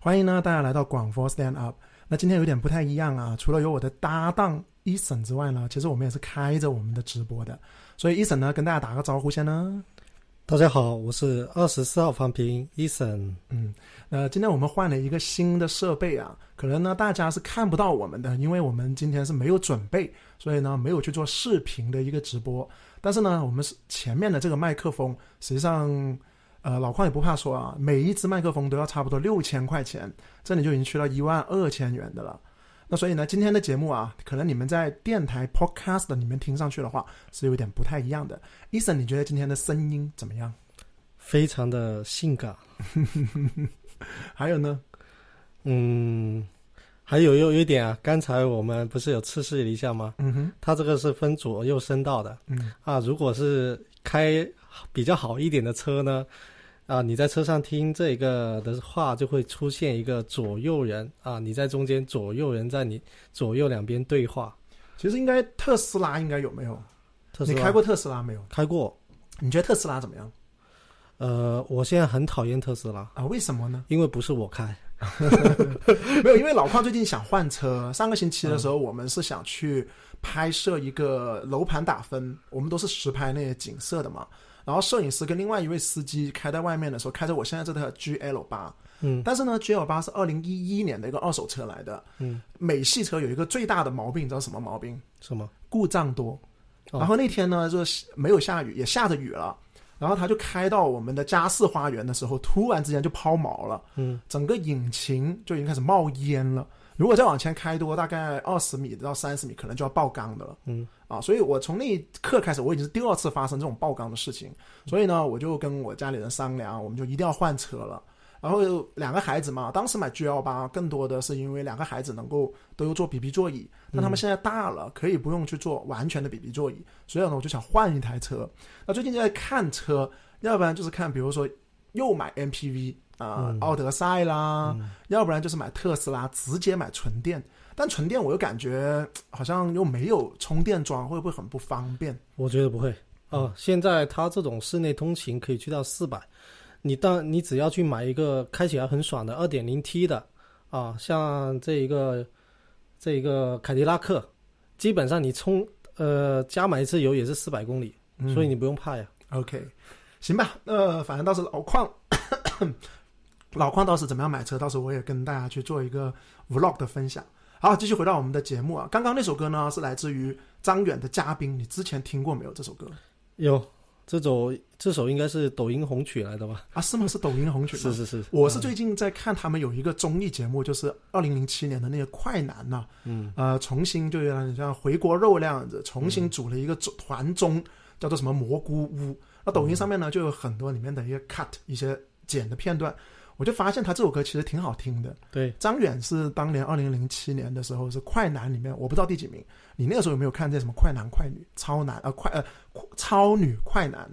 欢迎呢大家来到广佛 Stand Up。那今天有点不太一样啊，除了有我的搭档 eson 之外呢，其实我们也是开着我们的直播的。所以 eson 呢跟大家打个招呼先呢。大家好，我是二十四号方平 eson。嗯，呃，今天我们换了一个新的设备啊，可能呢大家是看不到我们的，因为我们今天是没有准备，所以呢没有去做视频的一个直播。但是呢，我们是前面的这个麦克风，实际上。呃，老邝也不怕说啊，每一只麦克风都要差不多六千块钱，这里就已经去到一万二千元的了。那所以呢，今天的节目啊，可能你们在电台 Podcast 里面听上去的话，是有点不太一样的。伊森，你觉得今天的声音怎么样？非常的性感。还有呢？嗯，还有有一点啊，刚才我们不是有测试了一下吗？嗯哼，它这个是分左右声道的。嗯啊，如果是开比较好一点的车呢？啊，你在车上听这个的话，就会出现一个左右人啊，你在中间，左右人在你左右两边对话。其实应该特斯拉应该有没有？特斯拉你开过特斯拉没有？开过。你觉得特斯拉怎么样？呃，我现在很讨厌特斯拉啊，为什么呢？因为不是我开。没有，因为老邝最近想换车。上个星期的时候，我们是想去拍摄一个楼盘打分，我们都是实拍那些景色的嘛。然后摄影师跟另外一位司机开在外面的时候，开着我现在这台 GL 八，嗯，但是呢，GL 八是二零一一年的一个二手车来的，嗯，美系车有一个最大的毛病，你知道什么毛病？什么？故障多。然后那天呢，就是没有下雨，也下着雨了，然后他就开到我们的家世花园的时候，突然之间就抛锚了，嗯，整个引擎就已经开始冒烟了。如果再往前开多大概二十米到三十米，可能就要爆缸的了。嗯。啊，所以我从那一刻开始，我已经是第二次发生这种爆缸的事情，所以呢，我就跟我家里人商量，我们就一定要换车了。然后两个孩子嘛，当时买 G L 八更多的是因为两个孩子能够都有坐 B B 座椅，但他们现在大了，可以不用去坐完全的 B B 座椅，所以呢，我就想换一台车。那最近就在看车，要不然就是看，比如说又买 M P V 啊，奥德赛啦，要不然就是买特斯拉，直接买纯电。但纯电我又感觉好像又没有充电桩，会不会很不方便？我觉得不会啊。现在它这种室内通勤可以去到四百，你当你只要去买一个开起来很爽的二点零 T 的啊，像这一个这一个凯迪拉克，基本上你充呃加满一次油也是四百公里，所以你不用怕呀。OK，行吧，呃，反正到时老矿 老邝倒是怎么样买车，到时候我也跟大家去做一个 Vlog 的分享。好，继续回到我们的节目啊。刚刚那首歌呢，是来自于张远的《嘉宾》，你之前听过没有？这首歌有，这首这首应该是抖音红曲来的吧？啊，是吗？是抖音红曲？是是是。我是最近在看他们有一个综艺节目，就是二零零七年的那个《快男》呐。嗯。呃，重新就像像回锅肉那样子，重新组了一个团综，叫做什么蘑菇屋。那抖音上面呢，就有很多里面的一些 cut 一些剪的片段。我就发现他这首歌其实挺好听的。对，张远是当年二零零七年的时候是快男里面，我不知道第几名。你那个时候有没有看这什么快男、快女、超男啊快呃超女、快男？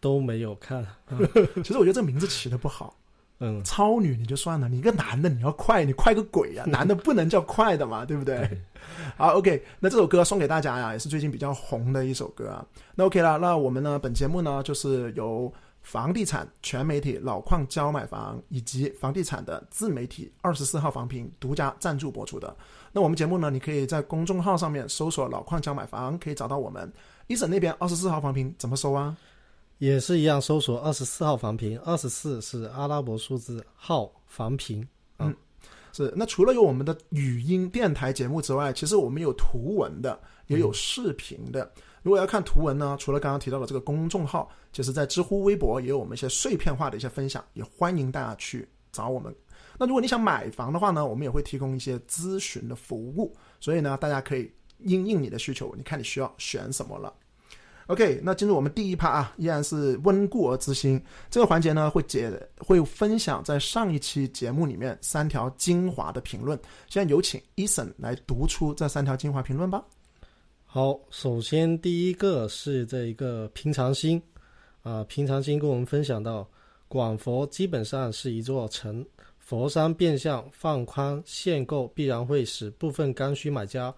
都没有看。其实我觉得这名字起的不好。嗯，超女你就算了，你一个男的你要快，你快个鬼呀！男的不能叫快的嘛，对不对？好，OK，那这首歌送给大家呀，也是最近比较红的一首歌啊。那 OK 了，那我们呢，本节目呢就是由。房地产全媒体老矿教买房以及房地产的自媒体二十四号房评独家赞助播出的。那我们节目呢，你可以在公众号上面搜索“老矿教买房”，可以找到我们。一审那边二十四号房评怎么搜啊？也是一样，搜索二十四号房评，二十四是阿拉伯数字号房评。嗯，是。那除了有我们的语音电台节目之外，其实我们有图文的，也有视频的。如果要看图文呢，除了刚刚提到的这个公众号，其实在知乎、微博也有我们一些碎片化的一些分享，也欢迎大家去找我们。那如果你想买房的话呢，我们也会提供一些咨询的服务，所以呢，大家可以应应你的需求，你看你需要选什么了。OK，那进入我们第一趴啊，依然是温故而知新这个环节呢，会解会分享在上一期节目里面三条精华的评论。现在有请 Eason 来读出这三条精华评论吧。好，首先第一个是这一个平常心，啊，平常心跟我们分享到，广佛基本上是一座城，佛山变相放宽限购，必然会使部分刚需买家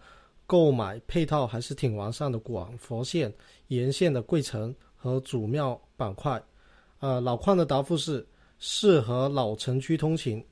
购买配套还是挺完善的广佛线沿线的贵城和主庙板块。啊，老矿的答复是，适合老城区通勤，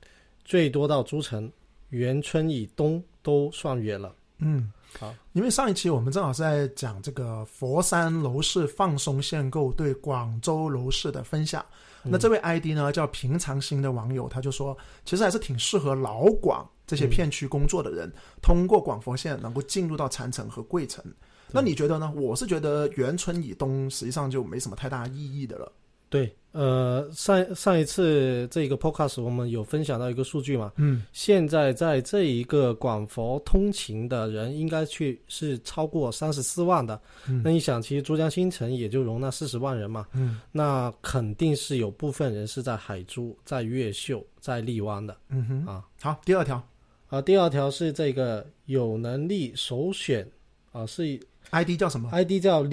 最多到诸城，元春以东都算远了。嗯，好，因为上一期我们正好是在讲这个佛山楼市放松限购对广州楼市的分享。那这位 ID 呢叫平常心的网友，他就说，其实还是挺适合老广这些片区工作的人，通过广佛线能够进入到禅城和桂城。那你觉得呢？我是觉得元春以东实际上就没什么太大意义的了。对，呃，上上一次这个 podcast 我们有分享到一个数据嘛，嗯，现在在这一个广佛通勤的人应该去是超过三十四万的。嗯。那你想，其实珠江新城也就容纳四十万人嘛，嗯。那肯定是有部分人是在海珠、在越秀、在荔湾的嗯哼，啊。好，第二条。啊，第二条是这个有能力首选啊，是 ID 叫什么？ID 叫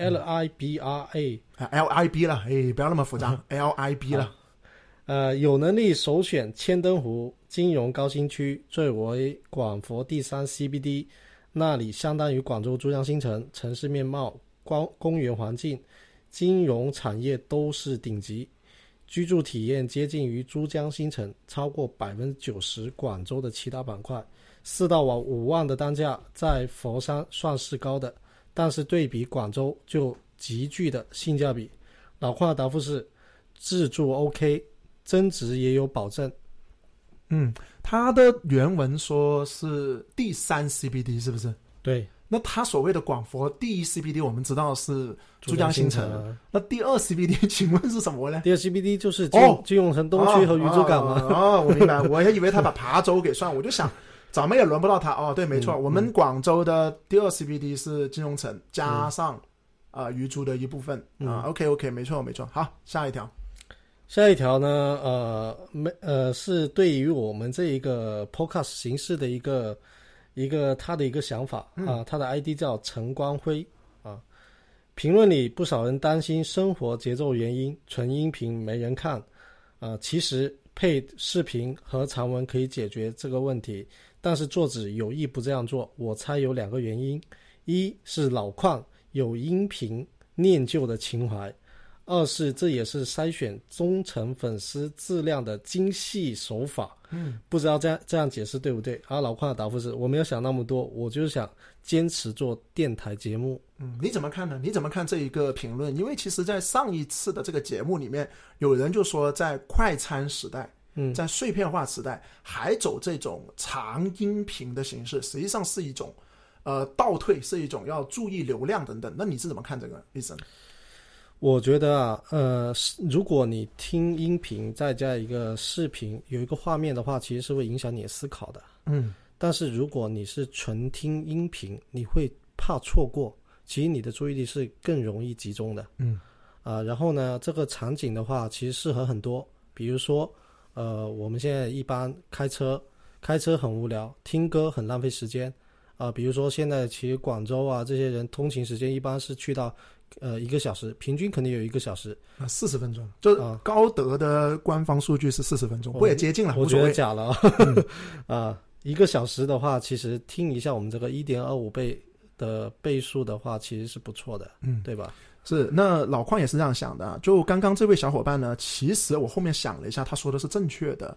Libra，L I B R A。啊？L I B 了，哎，不要那么复杂，L I B 了。呃，有能力首选千灯湖金融高新区，最为广佛第三 CBD，那里相当于广州珠江新城，城市面貌、光公园环境、金融产业都是顶级，居住体验接近于珠江新城，超过百分之九十广州的其他板块，四到五五万的单价在佛山算是高的，但是对比广州就极具的性价比。老邝的答复是：自住 OK，增值也有保证。嗯，他的原文说是第三 CBD 是不是？对，那他所谓的广佛第一 CBD，我们知道是珠江新城。啊那第二 CBD 请问是什么呢？第二 CBD 就是金、哦金融城东区和鱼珠港嘛。哦，哦我明白，我还以为他把琶洲给算，我就想，咱们也轮不到他。哦，对，没错，嗯我们广州的第二 CBD 是金融城加上啊、鱼珠的一部分啊。OK OK，没错没错。好，下一条。下一条呢，呃，没呃，是对于我们这一个 podcast 形式的一个一个他的一个想法啊，他的 ID 叫陈光辉啊。评论里不少人担心生活节奏原因，纯音频没人看啊。其实配视频和长文可以解决这个问题，但是作者有意不这样做，我猜有两个原因：一是老邝有音频念旧的情怀。二是这也是筛选忠诚粉丝质量的精细手法。嗯，不知道这样这样解释对不对？而老邝的答复是：我没有想那么多，我就是想坚持做电台节目。嗯，你怎么看呢？你怎么看这一个评论？因为其实，在上一次的这个节目里面，有人就说，在快餐时代，嗯在碎片化时代，还走这种长音频的形式，实际上是一种呃倒退，是一种要注意流量等等。那你是怎么看这个，医生？我觉得啊，呃，是如果你听音频再加一个视频，有一个画面的话，其实是会影响你的思考的。嗯但是如果你是纯听音频，你会怕错过，其实你的注意力是更容易集中的。嗯啊、然后呢，这个场景的话，其实适合很多，比如说，呃，我们现在一般开车，开车很无聊，听歌很浪费时间，啊、比如说现在其实广州啊这些人通勤时间一般是去到，呃一个小时，平均肯定有一个小时，啊，四十分钟，就是啊高德的官方数据是四十分钟，我不也接近了，我觉。得假了，啊、一个小时的话，其实听一下我们这个一点二五倍的倍数的话，其实是不错的，嗯，对吧？是，那老邝也是这样想的啊。就刚刚这位小伙伴呢，其实我后面想了一下，他说的是正确的。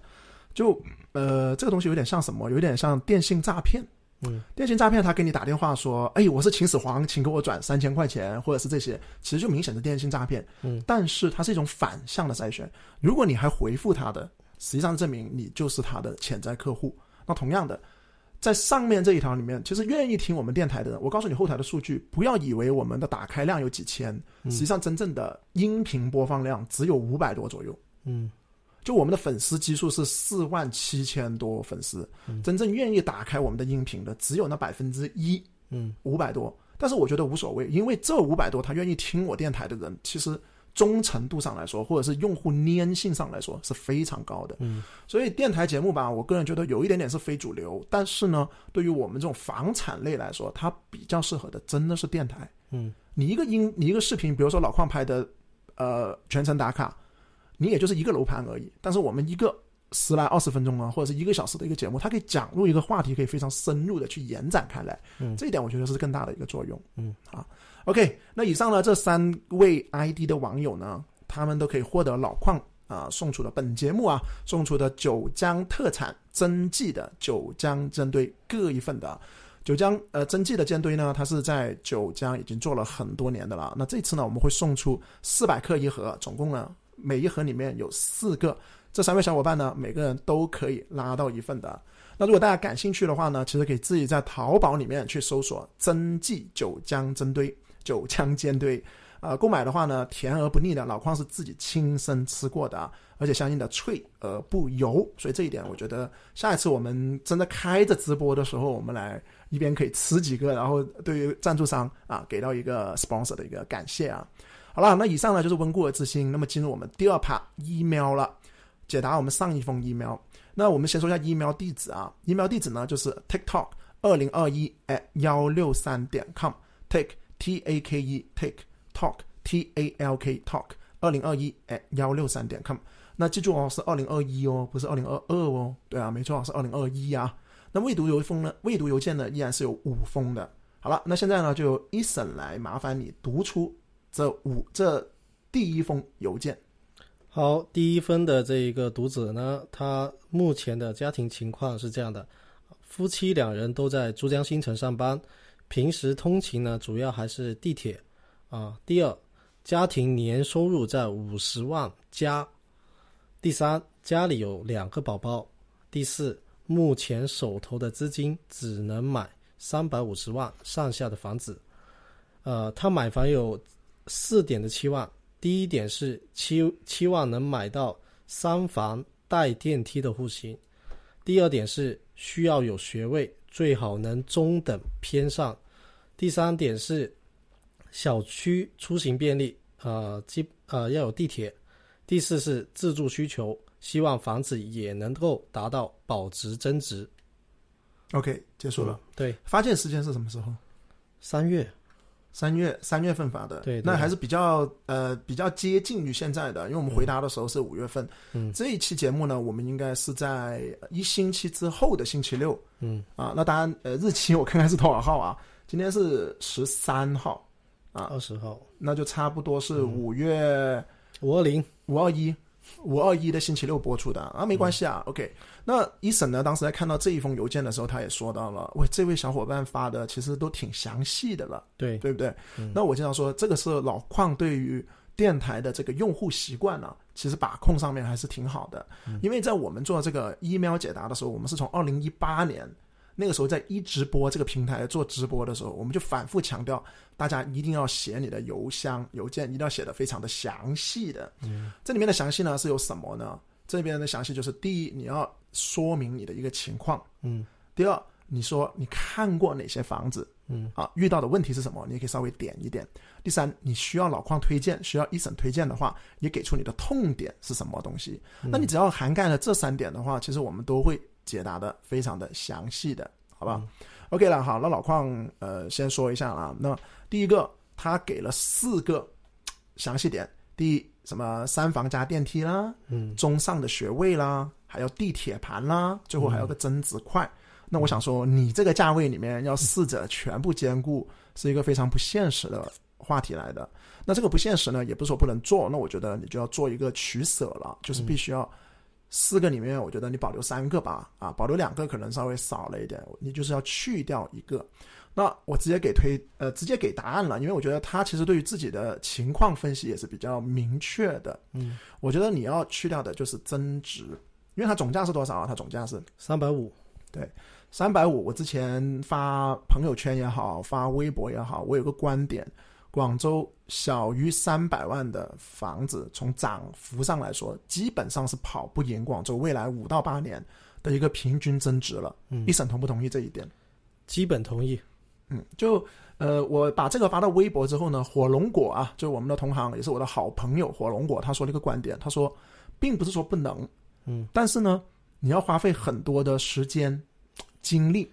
就呃，这个东西有点像什么？有点像电信诈骗。嗯，电信诈骗，他给你打电话说：“哎，我是秦始皇，请给我转三千块钱，或者是这些。”其实就明显的电信诈骗。嗯，但是它是一种反向的筛选。如果你还回复他的，实际上证明你就是他的潜在客户。那同样的，在上面这一条里面，其实愿意听我们电台的人，我告诉你后台的数据，不要以为我们的打开量有几千，嗯实际上真正的音频播放量只有五百多左右。嗯就我们的粉丝基数是四万七千多粉丝，嗯真正愿意打开我们的音频的只有那百分之一，嗯五百多。但是我觉得无所谓，因为这五百多他愿意听我电台的人，其实忠诚度上来说，或者是用户粘性上来说是非常高的。嗯所以电台节目吧，我个人觉得有一点点是非主流，但是呢，对于我们这种房产类来说，它比较适合的真的是电台。嗯你一个音，你一个视频，比如说老邝拍的，呃，全程打卡，你也就是一个楼盘而已。但是我们一个十来二十分钟啊，或者是一个小时的一个节目，它可以讲入一个话题，可以非常深入的去延展开来。嗯这一点我觉得是更大的一个作用。嗯，好，OK，那以上呢这三位 ID 的网友呢，他们都可以获得老矿啊送出的本节目啊送出的九江特产真迹的九江煎堆各一份的。九江呃真迹的煎堆呢，它是在九江已经做了很多年的了。那这次呢，我们会送出四百克一盒，总共呢每一盒里面有四个。这三位小伙伴呢，每个人都可以拉到一份的。那如果大家感兴趣的话呢，其实可以自己在淘宝里面去搜索“真迹九江蒸堆”、“九江煎堆”。呃，购买的话呢，甜而不腻的，老矿是自己亲身吃过的啊，而且相应的脆而不油，所以这一点我觉得下一次我们真的开着直播的时候，我们来一边可以吃几个，然后对于赞助商啊给到一个 sponsor 的一个感谢啊。好了，那以上呢就是温故而知新，那么进入我们第二 part email 了，解答我们上一封 email。那我们先说一下 email 地址啊，email 地址呢就是 tiktok 二零二一 at 幺六三点 com，take t a k e take。talk t a l k talk 二零二一 at 幺六三点 com，那记住哦，是二零二一哦，不是二零二二哦。对啊，没错，是二零二一啊。那未读邮封呢？未读邮件呢，依然是有五封的。好了，那现在呢，就由一审来麻烦你读出这五这第一封邮件。好，第一封的这一个读者呢，他目前的家庭情况是这样的：夫妻两人都在珠江新城上班，平时通勤呢，主要还是地铁。啊，第二，家庭年收入在五十万加。第三，家里有两个宝宝。第四，目前手头的资金只能买三百五十万上下的房子。呃，他买房有四点的期望：第一点是期期望能买到三房带电梯的户型；第二点是需要有学位，最好能中等偏上；第三点是。小区出行便利，呃，基呃要有地铁。第四是自住需求，希望房子也能够达到保值增值。OK，结束了。对，发件时间是什么时候？三月，三月三月份发的。对，那还是比较呃比较接近于现在的，因为我们回答的时候是五月份。嗯，这一期节目呢，我们应该是在一星期之后的星期六。嗯，啊，那当然呃日期我看看是多少号啊？今天是十三号。啊，二十号，那就差不多是五月五二零五二一五二一的星期六播出的啊，没关系啊。OK，那一审呢，当时在看到这一封邮件的时候，他也说到了，喂，这位小伙伴发的其实都挺详细的了，对对不对？那我经常说，这个是老矿对于电台的这个用户习惯呢，其实把控上面还是挺好的，因为在我们做这个 email 解答的时候，我们是从二零一八年。那个时候在一直播这个平台做直播的时候，我们就反复强调，大家一定要写你的邮箱邮件，一定要写的非常的详细的。嗯，这里面的详细呢是有什么呢？这边的详细就是第一，你要说明你的一个情况。嗯。第二，你说你看过哪些房子？嗯。啊，遇到的问题是什么？你也可以稍微点一点。第三，你需要老矿推荐，需要一审推荐的话，也给出你的痛点是什么东西。那你只要涵盖了这三点的话，其实我们都会。解答的非常的详细的，好吧？OK 了，好，那老邝呃先说一下啊，那第一个他给了四个详细点，第一什么三房加电梯啦，嗯，中上的学位啦，还有地铁盘啦，最后还有个增值块。那我想说，你这个价位里面要四者全部兼顾，是一个非常不现实的话题来的。那这个不现实呢，也不是说不能做，那我觉得你就要做一个取舍了，就是必须要。四个里面，我觉得你保留三个吧，啊，保留两个可能稍微少了一点，你就是要去掉一个。那我直接给推，呃，直接给答案了，因为我觉得他其实对于自己的情况分析也是比较明确的。嗯，我觉得你要去掉的就是增值，因为它总价是多少啊？它总价是三百五。对，三百五。我之前发朋友圈也好，发微博也好，我有个观点。广州小于三百万的房子，从涨幅上来说，基本上是跑不赢广州未来五到八年的一个平均增值了。嗯，一审同不同意这一点？基本同意。嗯，就呃，我把这个发到微博之后呢，火龙果啊，就我们的同行，也是我的好朋友火龙果，他说了一个观点，他说，并不是说不能，嗯，但是呢，你要花费很多的时间、精力，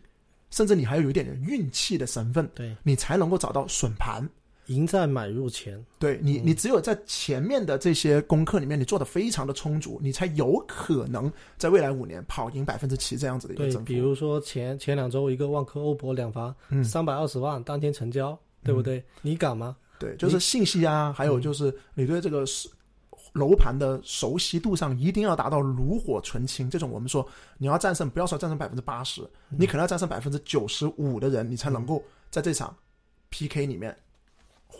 甚至你还要有一点运气的成分，对你才能够找到笋盘。赢在买入前，对你，你只有在前面的这些功课里面，你做的非常的充足，你才有可能在未来五年跑赢百分之七这样子的一个增幅。对，比如说前前两周一个万科欧博两房，三百二十万当天成交，对不对？你敢吗？对，就是信息啊，还有就是你对这个是楼盘的熟悉度上一定要达到炉火纯青。这种我们说你要战胜，不要说战胜百分之八十，你可能要战胜百分之九十五的人，你才能够在这场 PK 里面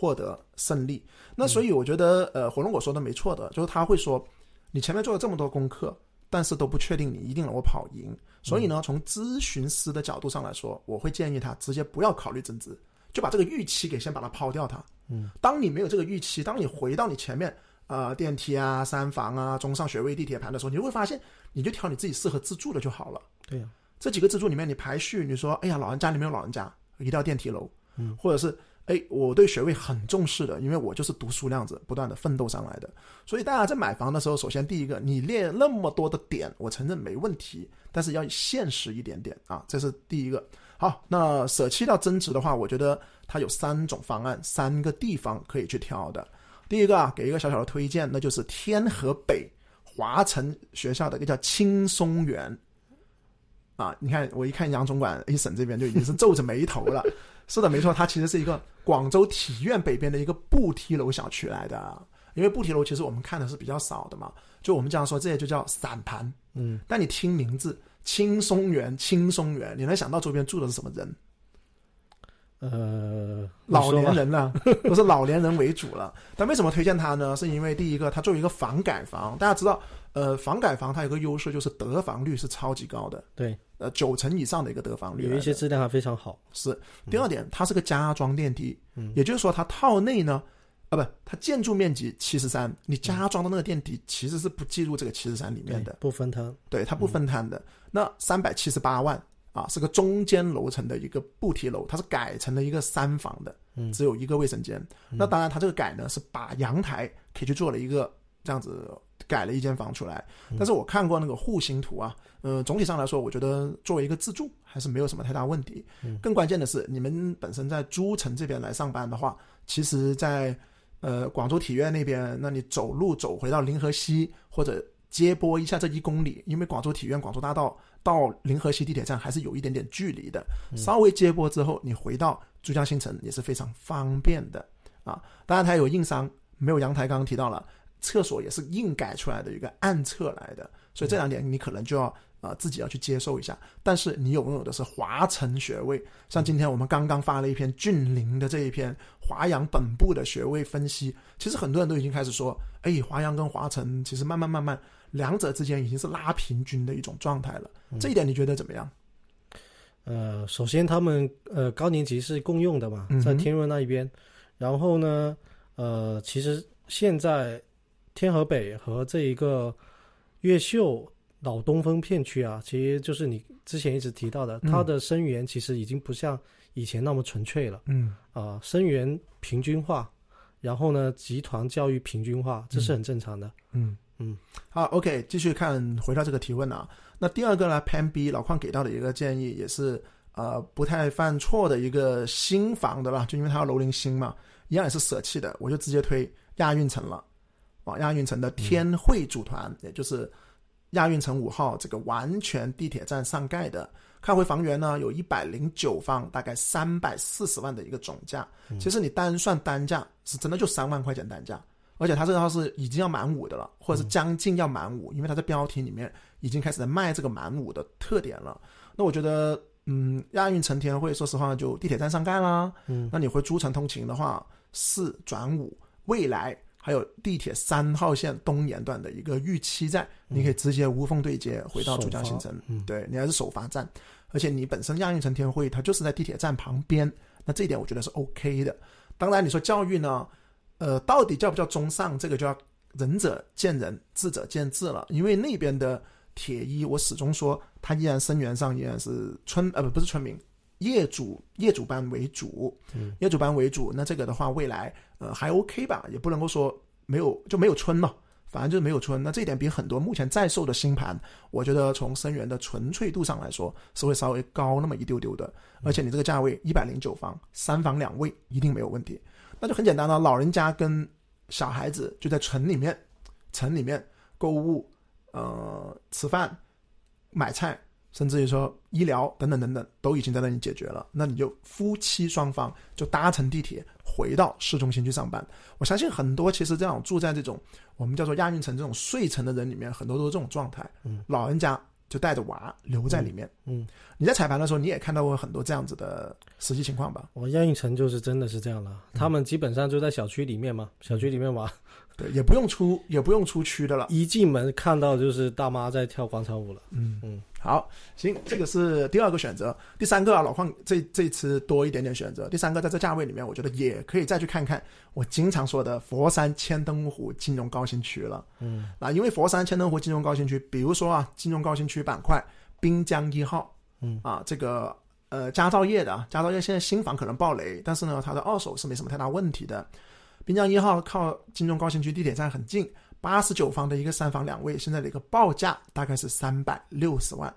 获得胜利。那所以我觉得，呃，火龙果说的没错的，就是他会说，你前面做了这么多功课，但是都不确定你一定能够跑赢。所以呢，从咨询师的角度上来说，我会建议他直接不要考虑增值，就把这个预期给先把它抛掉。它，嗯，当你没有这个预期，当你回到你前面。呃，电梯啊，三房啊，中上学位地铁盘的时候，你就会发现，你就挑你自己适合自住的就好了。对呀，这几个自住里面，你排序，你说，哎呀，老人家里面有老人家，一定要电梯楼，嗯，或者是，哎，我对学位很重视的，因为我就是读书那样子不断的奋斗上来的。所以大家在买房的时候，首先第一个，你列那么多的点，我承认没问题，但是要现实一点点啊，这是第一个。好，那舍弃掉增值的话，我觉得它有三种方案，三个地方可以去挑的。第一个啊，给一个小小的推荐，那就是天河北华城学校的一个叫青松园，啊，你看我一看杨总管一省这边就已经是皱着眉头了。是的，没错，它其实是一个广州体院北边的一个步梯楼小区来的。因为步梯楼其实我们看的是比较少的嘛，就我们经常说，这些就叫散盘。嗯，但你听名字青松园，青松园，你能想到周边住的是什么人？呃，老年人了，都是老年人为主了。但为什么推荐它呢？是因为第一个，它作为一个房改房，大家知道，呃，房改房它有个优势就是得房率是超级高的，对，呃，九成以上的一个得房率，有一些质量还非常好。是。第二点，它是个加装电梯，嗯，也就是说它套内呢，啊，不，它建筑面积七十三，你加装的那个电梯其实是不计入这个七十三里面的，不分摊，对，它不分摊的。那三百七十八万。啊，是个中间楼层的一个步梯楼，它是改成了一个三房的，只有一个卫生间。那当然，它这个改呢是把阳台可以去做了一个这样子改了一间房出来。但是我看过那个户型图啊，呃，总体上来说，我觉得作为一个自住还是没有什么太大问题。更关键的是，你们本身在诸城这边来上班的话，其实，在呃广州体院那边，那你走路走回到临河西或者接驳一下这一公里，因为广州体院、广州大道。到临河西地铁站还是有一点点距离的，稍微接驳之后，你回到珠江新城也是非常方便的啊。当然它有硬伤，没有阳台，刚刚提到了，厕所也是硬改出来的一个暗厕来的，所以这两点你可能就要啊自己要去接受一下。但是你拥有的是华城学位，像今天我们刚刚发了一篇峻林的这一篇华阳本部的学位分析，其实很多人都已经开始说，哎，华阳跟华城其实慢慢慢慢。两者之间已经是拉平均的一种状态了，这一点你觉得怎么样？呃，首先他们呃高年级是共用的嘛，在天润那一边，然后呢，呃，其实现在天河北和这一个越秀老东风片区啊，其实就是你之前一直提到的，它的生源其实已经不像以前那么纯粹了，嗯。啊，生源平均化，然后呢，集团教育平均化，这是很正常的，嗯。嗯，好，OK，继续看，回到这个提问啊。那第二个呢，Pan B 老邝给到的一个建议，也是呃不太犯错的一个新房的吧？就因为它要楼龄新嘛，一样也是舍弃的，我就直接推亚运城了。啊，亚运城的天汇组团，也就是亚运城五号这个完全地铁站上盖的，看回房源呢，有一百零九方，大概三百四十万的一个总价。其实你单算单价，是真的就三万块钱单价。而且它这套是已经要满五的了，或者是将近要满五，因为它在标题里面已经开始在卖这个满五的特点了。那我觉得，嗯，亚运成天会，说实话，就地铁站上盖啦。嗯，那你回诸城通勤的话，四转五，未来还有地铁三号线东延段的一个预期在，你可以直接无缝对接回到珠江新城。嗯，对你还是首发站，而且你本身亚运成天会它就是在地铁站旁边，那这一点我觉得是 OK 的。当然，你说教育呢？呃，到底叫不叫中上？这个就要仁者见仁，智者见智了。因为那边的铁一，我始终说他依然生源上依然是村呃不不是村民，业主业主班为主，业主班为主。那这个的话，未来呃还 OK 吧，也不能够说没有就没有村嘛，反正就是没有村。那这一点比很多目前在售的新盘，我觉得从生源的纯粹度上来说，是会稍微高那么一丢丢的。而且你这个价位一百零九方，三房两卫，一定没有问题。那就很简单了，老人家跟小孩子就在城里面，城里面购物，呃，吃饭、买菜，甚至于说医疗等等等等，都已经在那里解决了。那你就夫妻双方就搭乘地铁回到市中心去上班。我相信很多其实这样住在这种我们叫做亚运城这种睡城的人里面，很多都是这种状态。嗯，老人家就带着娃留在里面。嗯，你在彩排的时候，你也看到过很多这样子的实际情况吧？我亚运城就是真的是这样了，他们基本上就在小区里面嘛，小区里面玩，对，也不用出，也不用出区的了。一进门看到就是大妈在跳广场舞了。嗯嗯，好，行，这个是第二个选择。第三个啊，老邝这这次多一点点选择。第三个在这价位里面，我觉得也可以再去看看我经常说的佛山千灯湖金融高新区了。嗯，啊，因为佛山千灯湖金融高新区，比如说啊，金融高新区板块滨江一号，嗯啊，这个呃佳兆业的啊，佳兆业现在新房可能爆雷，但是呢，它的二手是没什么太大问题的。滨江一号靠金钟高新区地铁站很近，八十九方的一个三房两卫，现在的一个报价大概是三百六十万。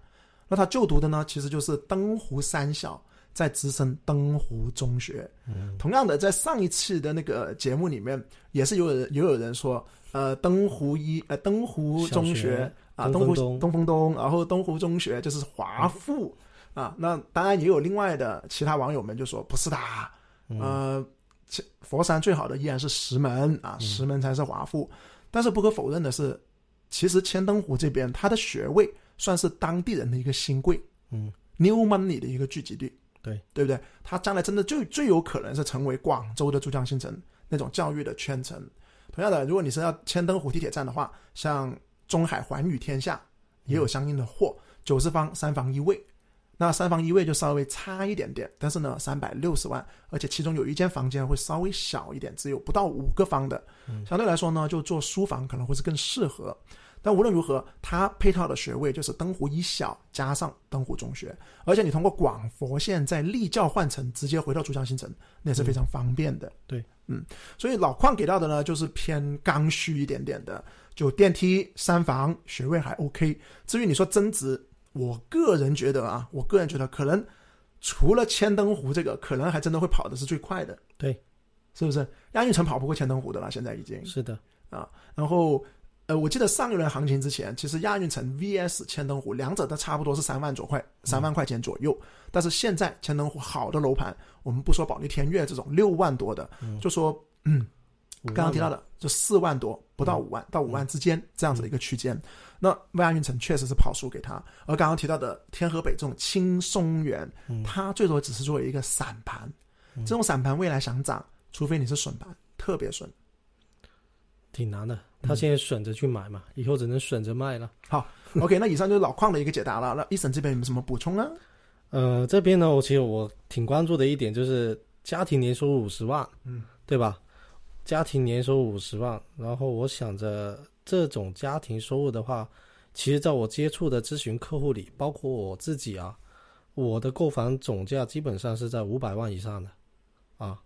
那他就读的呢，其实就是登湖三小，在直升登湖中学。嗯同样的，在上一次的那个节目里面，也是有人也有人说，呃，登湖一呃登湖中学啊，东湖东风东然后东湖中学就是华附、啊。那当然也有另外的其他网友们就说不是的，呃，其佛山最好的依然是石门啊，石门才是华附。但是不可否认的是，其实千灯湖这边它的学位算是当地人的一个新贵，嗯，new money 的一个聚集地，对对不对？它将来真的最最有可能是成为广州的珠江新城那种教育的圈层。同样的，如果你是要千灯湖地铁站的话，像中海环宇天下也有相应的货，九十方三房一卫。那三房一卫就稍微差一点点，但是呢，三百六十万，而且其中有一间房间会稍微小一点，只有不到五个方的，相对来说呢，就做书房可能会是更适合。但无论如何，它配套的学位就是登湖一小加上登湖中学，而且你通过广佛线在立教换乘直接回到珠江新城，那也是非常方便的。对，嗯，所以老邝给到的呢就是偏刚需一点点的，就电梯三房学位还 OK。至于你说增值，我个人觉得啊，我个人觉得可能除了千灯湖这个，可能还真的会跑的是最快的，对，是不是？亚运城跑不过千灯湖的了，现在已经。是的啊，然后，呃，我记得上一轮行情之前，其实亚运城 VS 千灯湖两者都差不多是三万左块，三万块钱左右。但是现在千灯湖好的楼盘，我们不说保利天悦这种六万多的，就说嗯，刚刚提到的就四万多，不到五万、到五万之间这样子的一个区间。那亚运城确实是跑输给他，而刚刚提到的天河北这种轻松园，它最多只是作为一个散盘，这种散盘未来想涨，除非你是损盘，特别损。挺难的。他现在选择去买嘛，以后只能选择卖了。好 OK，那以上就是老邝的一个解答了。那一审这边有没有什么补充呢？呃，这边呢，我其实我挺关注的一点就是家庭年收入五十万，嗯，对吧？家庭年收入五十万，然后我想着这种家庭收入的话，其实在我接触的咨询客户里，包括我自己啊，我的购房总价基本上是在五百万以上的，啊，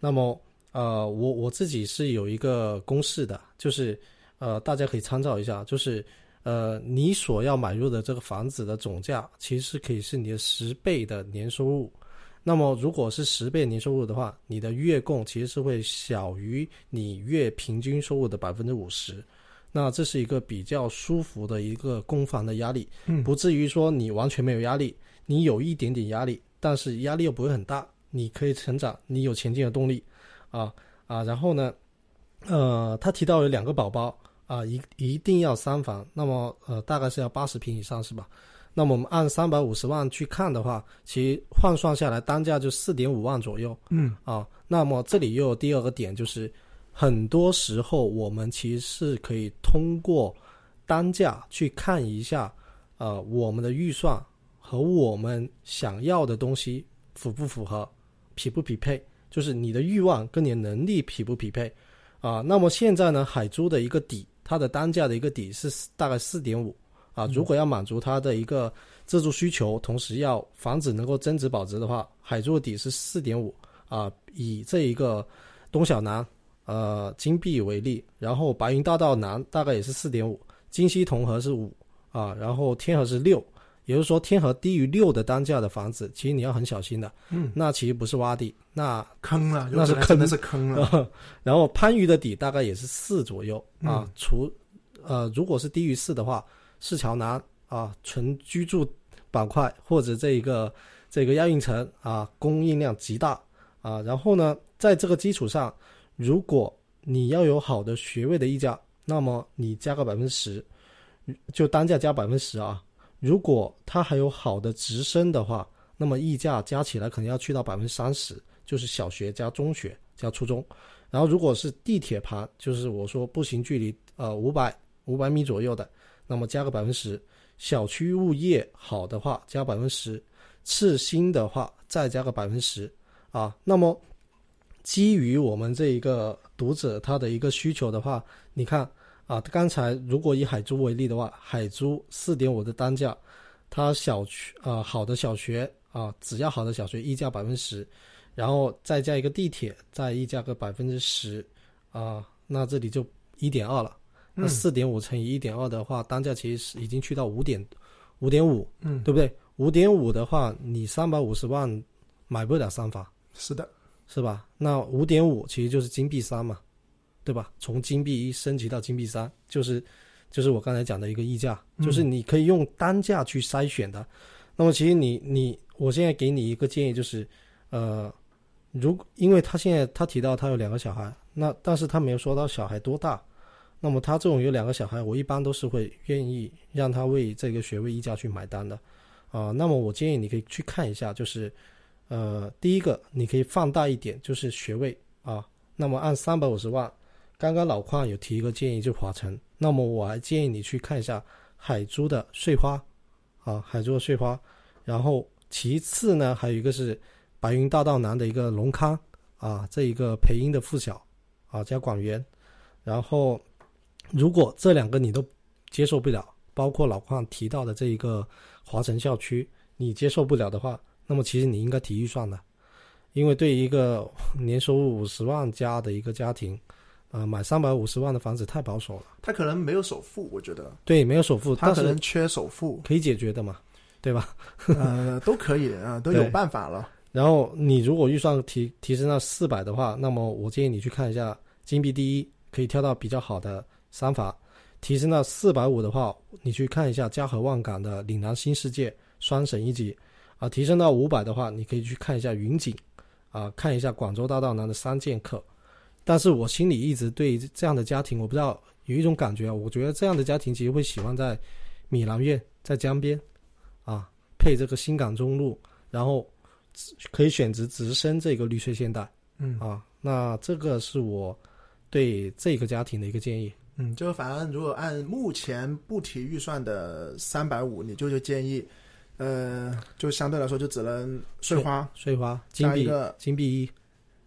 那么呃，我我自己是有一个公式的，就是呃，大家可以参照一下，就是呃，你所要买入的这个房子的总价，其实是可以是你的十倍的年收入。那么，如果是十倍年收入的话，你的月供其实是会小于你月平均收入的百分之五十。那这是一个比较舒服的一个供房的压力，嗯不至于说你完全没有压力，你有一点点压力，但是压力又不会很大，你可以成长，你有前进的动力，啊啊，然后呢，呃，他提到有两个宝宝啊，一一定要三房，那么呃大概是要八十平以上是吧？那么我们按三百五十万去看的话，其实换算下来单价就四点五万左右嗯啊。那么这里又有第二个点，就是很多时候我们其实是可以通过单价去看一下，呃，我们的预算和我们想要的东西符不符合，匹不匹配，就是你的欲望跟你的能力匹不匹配啊。那么现在呢，海珠的一个底，它的单价的一个底是大概四点五。啊，如果要满足它的一个自住需求，同时要房子能够增值保值的话，海珠的底是四点五啊。以这一个东小南呃金碧为例，然后白云大道南大概也是四点五，金溪同和是五啊，然后天河是六，也就是说天河低于六的单价的房子，其实你要很小心的。嗯，那其实不是洼地，那坑了，那是有可能真的是坑了。然后番禺的底大概也是四左右啊嗯，除呃如果是低于四的话。市桥南啊，纯居住板块或者这一个这个亚运城啊，供应量极大啊，然后呢，在这个基础上，如果你要有好的学位的溢价，那么你加个百分之十，就单价加百分之十啊。如果它还有好的直升的话，那么溢价加起来可能要去到百分之三十，就是小学加中学加初中。然后如果是地铁盘，就是我说步行距离呃五百五百米左右的，那么加个百分之十。小区物业好的话加百分之十，次新的话再加个百分之十啊。那么基于我们这一个读者他的一个需求的话，你看啊，刚才如果以海珠为例的话，海珠四点五的单价，它小区啊好的小学啊，只要好的小学溢价百分之十，然后再加一个地铁，再溢价个百分之十啊，那这里就一点二了。那四点五乘以一点二的话，单价其实是已经去到五点五点五，嗯，对不对？五点五的话，你三百五十万买不了三房，是的，是吧？那五点五其实就是金币三嘛，对吧？从金币一升级到金币三，就是就是我刚才讲的一个溢价，就是你可以用单价去筛选的。那么其实你你，我现在给你一个建议就是，呃，如因为他现在他提到他有两个小孩，那但是他没有说到小孩多大。那么他这种有两个小孩，我一般都是会愿意让他为这个学位溢价去买单的，啊，那么我建议你可以去看一下，就是，呃，第一个你可以放大一点，就是学位啊，那么按三百五十万，刚刚老邝有提一个建议，就华晨，那么我还建议你去看一下海珠的穗花，啊，海珠的穗花，然后其次呢，还有一个是白云大道南的一个龙康，啊，这一个培英的附小，啊，加广元，然后。如果这两个你都接受不了，包括老邝提到的这一个华城校区，你接受不了的话，那么其实你应该提预算的，因为对于一个年收入五十万加的一个家庭，呃，买三百五十万的房子太保守了。他可能没有首付，我觉得。对，没有首付，他可能缺首付，可以解决的嘛，对吧？呃，都可以啊，都有办法了。然后你如果预算提提升到四百的话，那么我建议你去看一下金币第一，可以挑到比较好的。三法提升到四百五的话，你去看一下嘉禾万港的岭南新世界双省一级啊。提升到五百的话，你可以去看一下云锦啊，看一下广州大道南的三剑客。但是我心里一直对这样的家庭，我不知道有一种感觉啊，我觉得这样的家庭其实会喜欢在米兰苑，在江边啊，配这个新港中路，然后可以选择直升这个绿翠现代，嗯啊，那这个是我对这个家庭的一个建议。嗯，就反正如果按目前不提预算的三百五，你就就建议，呃，就相对来说就只能碎花碎花金币金币一，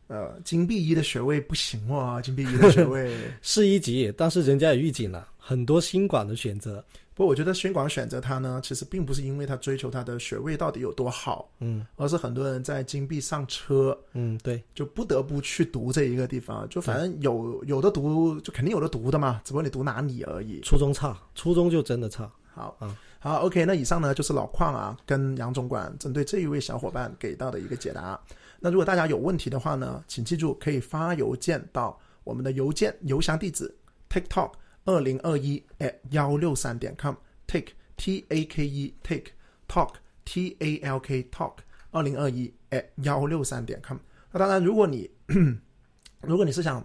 呃，金币一的学位不行哇，金币一的学位 是一级，但是人家也预警了很多新馆的选择。不过，我觉得新广选择他呢，其实并不是因为他追求他的学位到底有多好，嗯，而是很多人在金币上车，嗯，对，就不得不去读这一个地方，就反正有有的读，就肯定有的读的嘛，只不过你读哪里而已。初中差，初中就真的差。好，嗯，好，OK，那以上呢就是老邝啊跟杨总管针对这一位小伙伴给到的一个解答。那如果大家有问题的话呢，请记住可以发邮件到我们的邮件邮箱地址 TikTok。二零二一 at 幺六三点 com，take t a k e take talk t a l k talk，二零二一 at 幺六三点 com。那当然，如果你如果你是想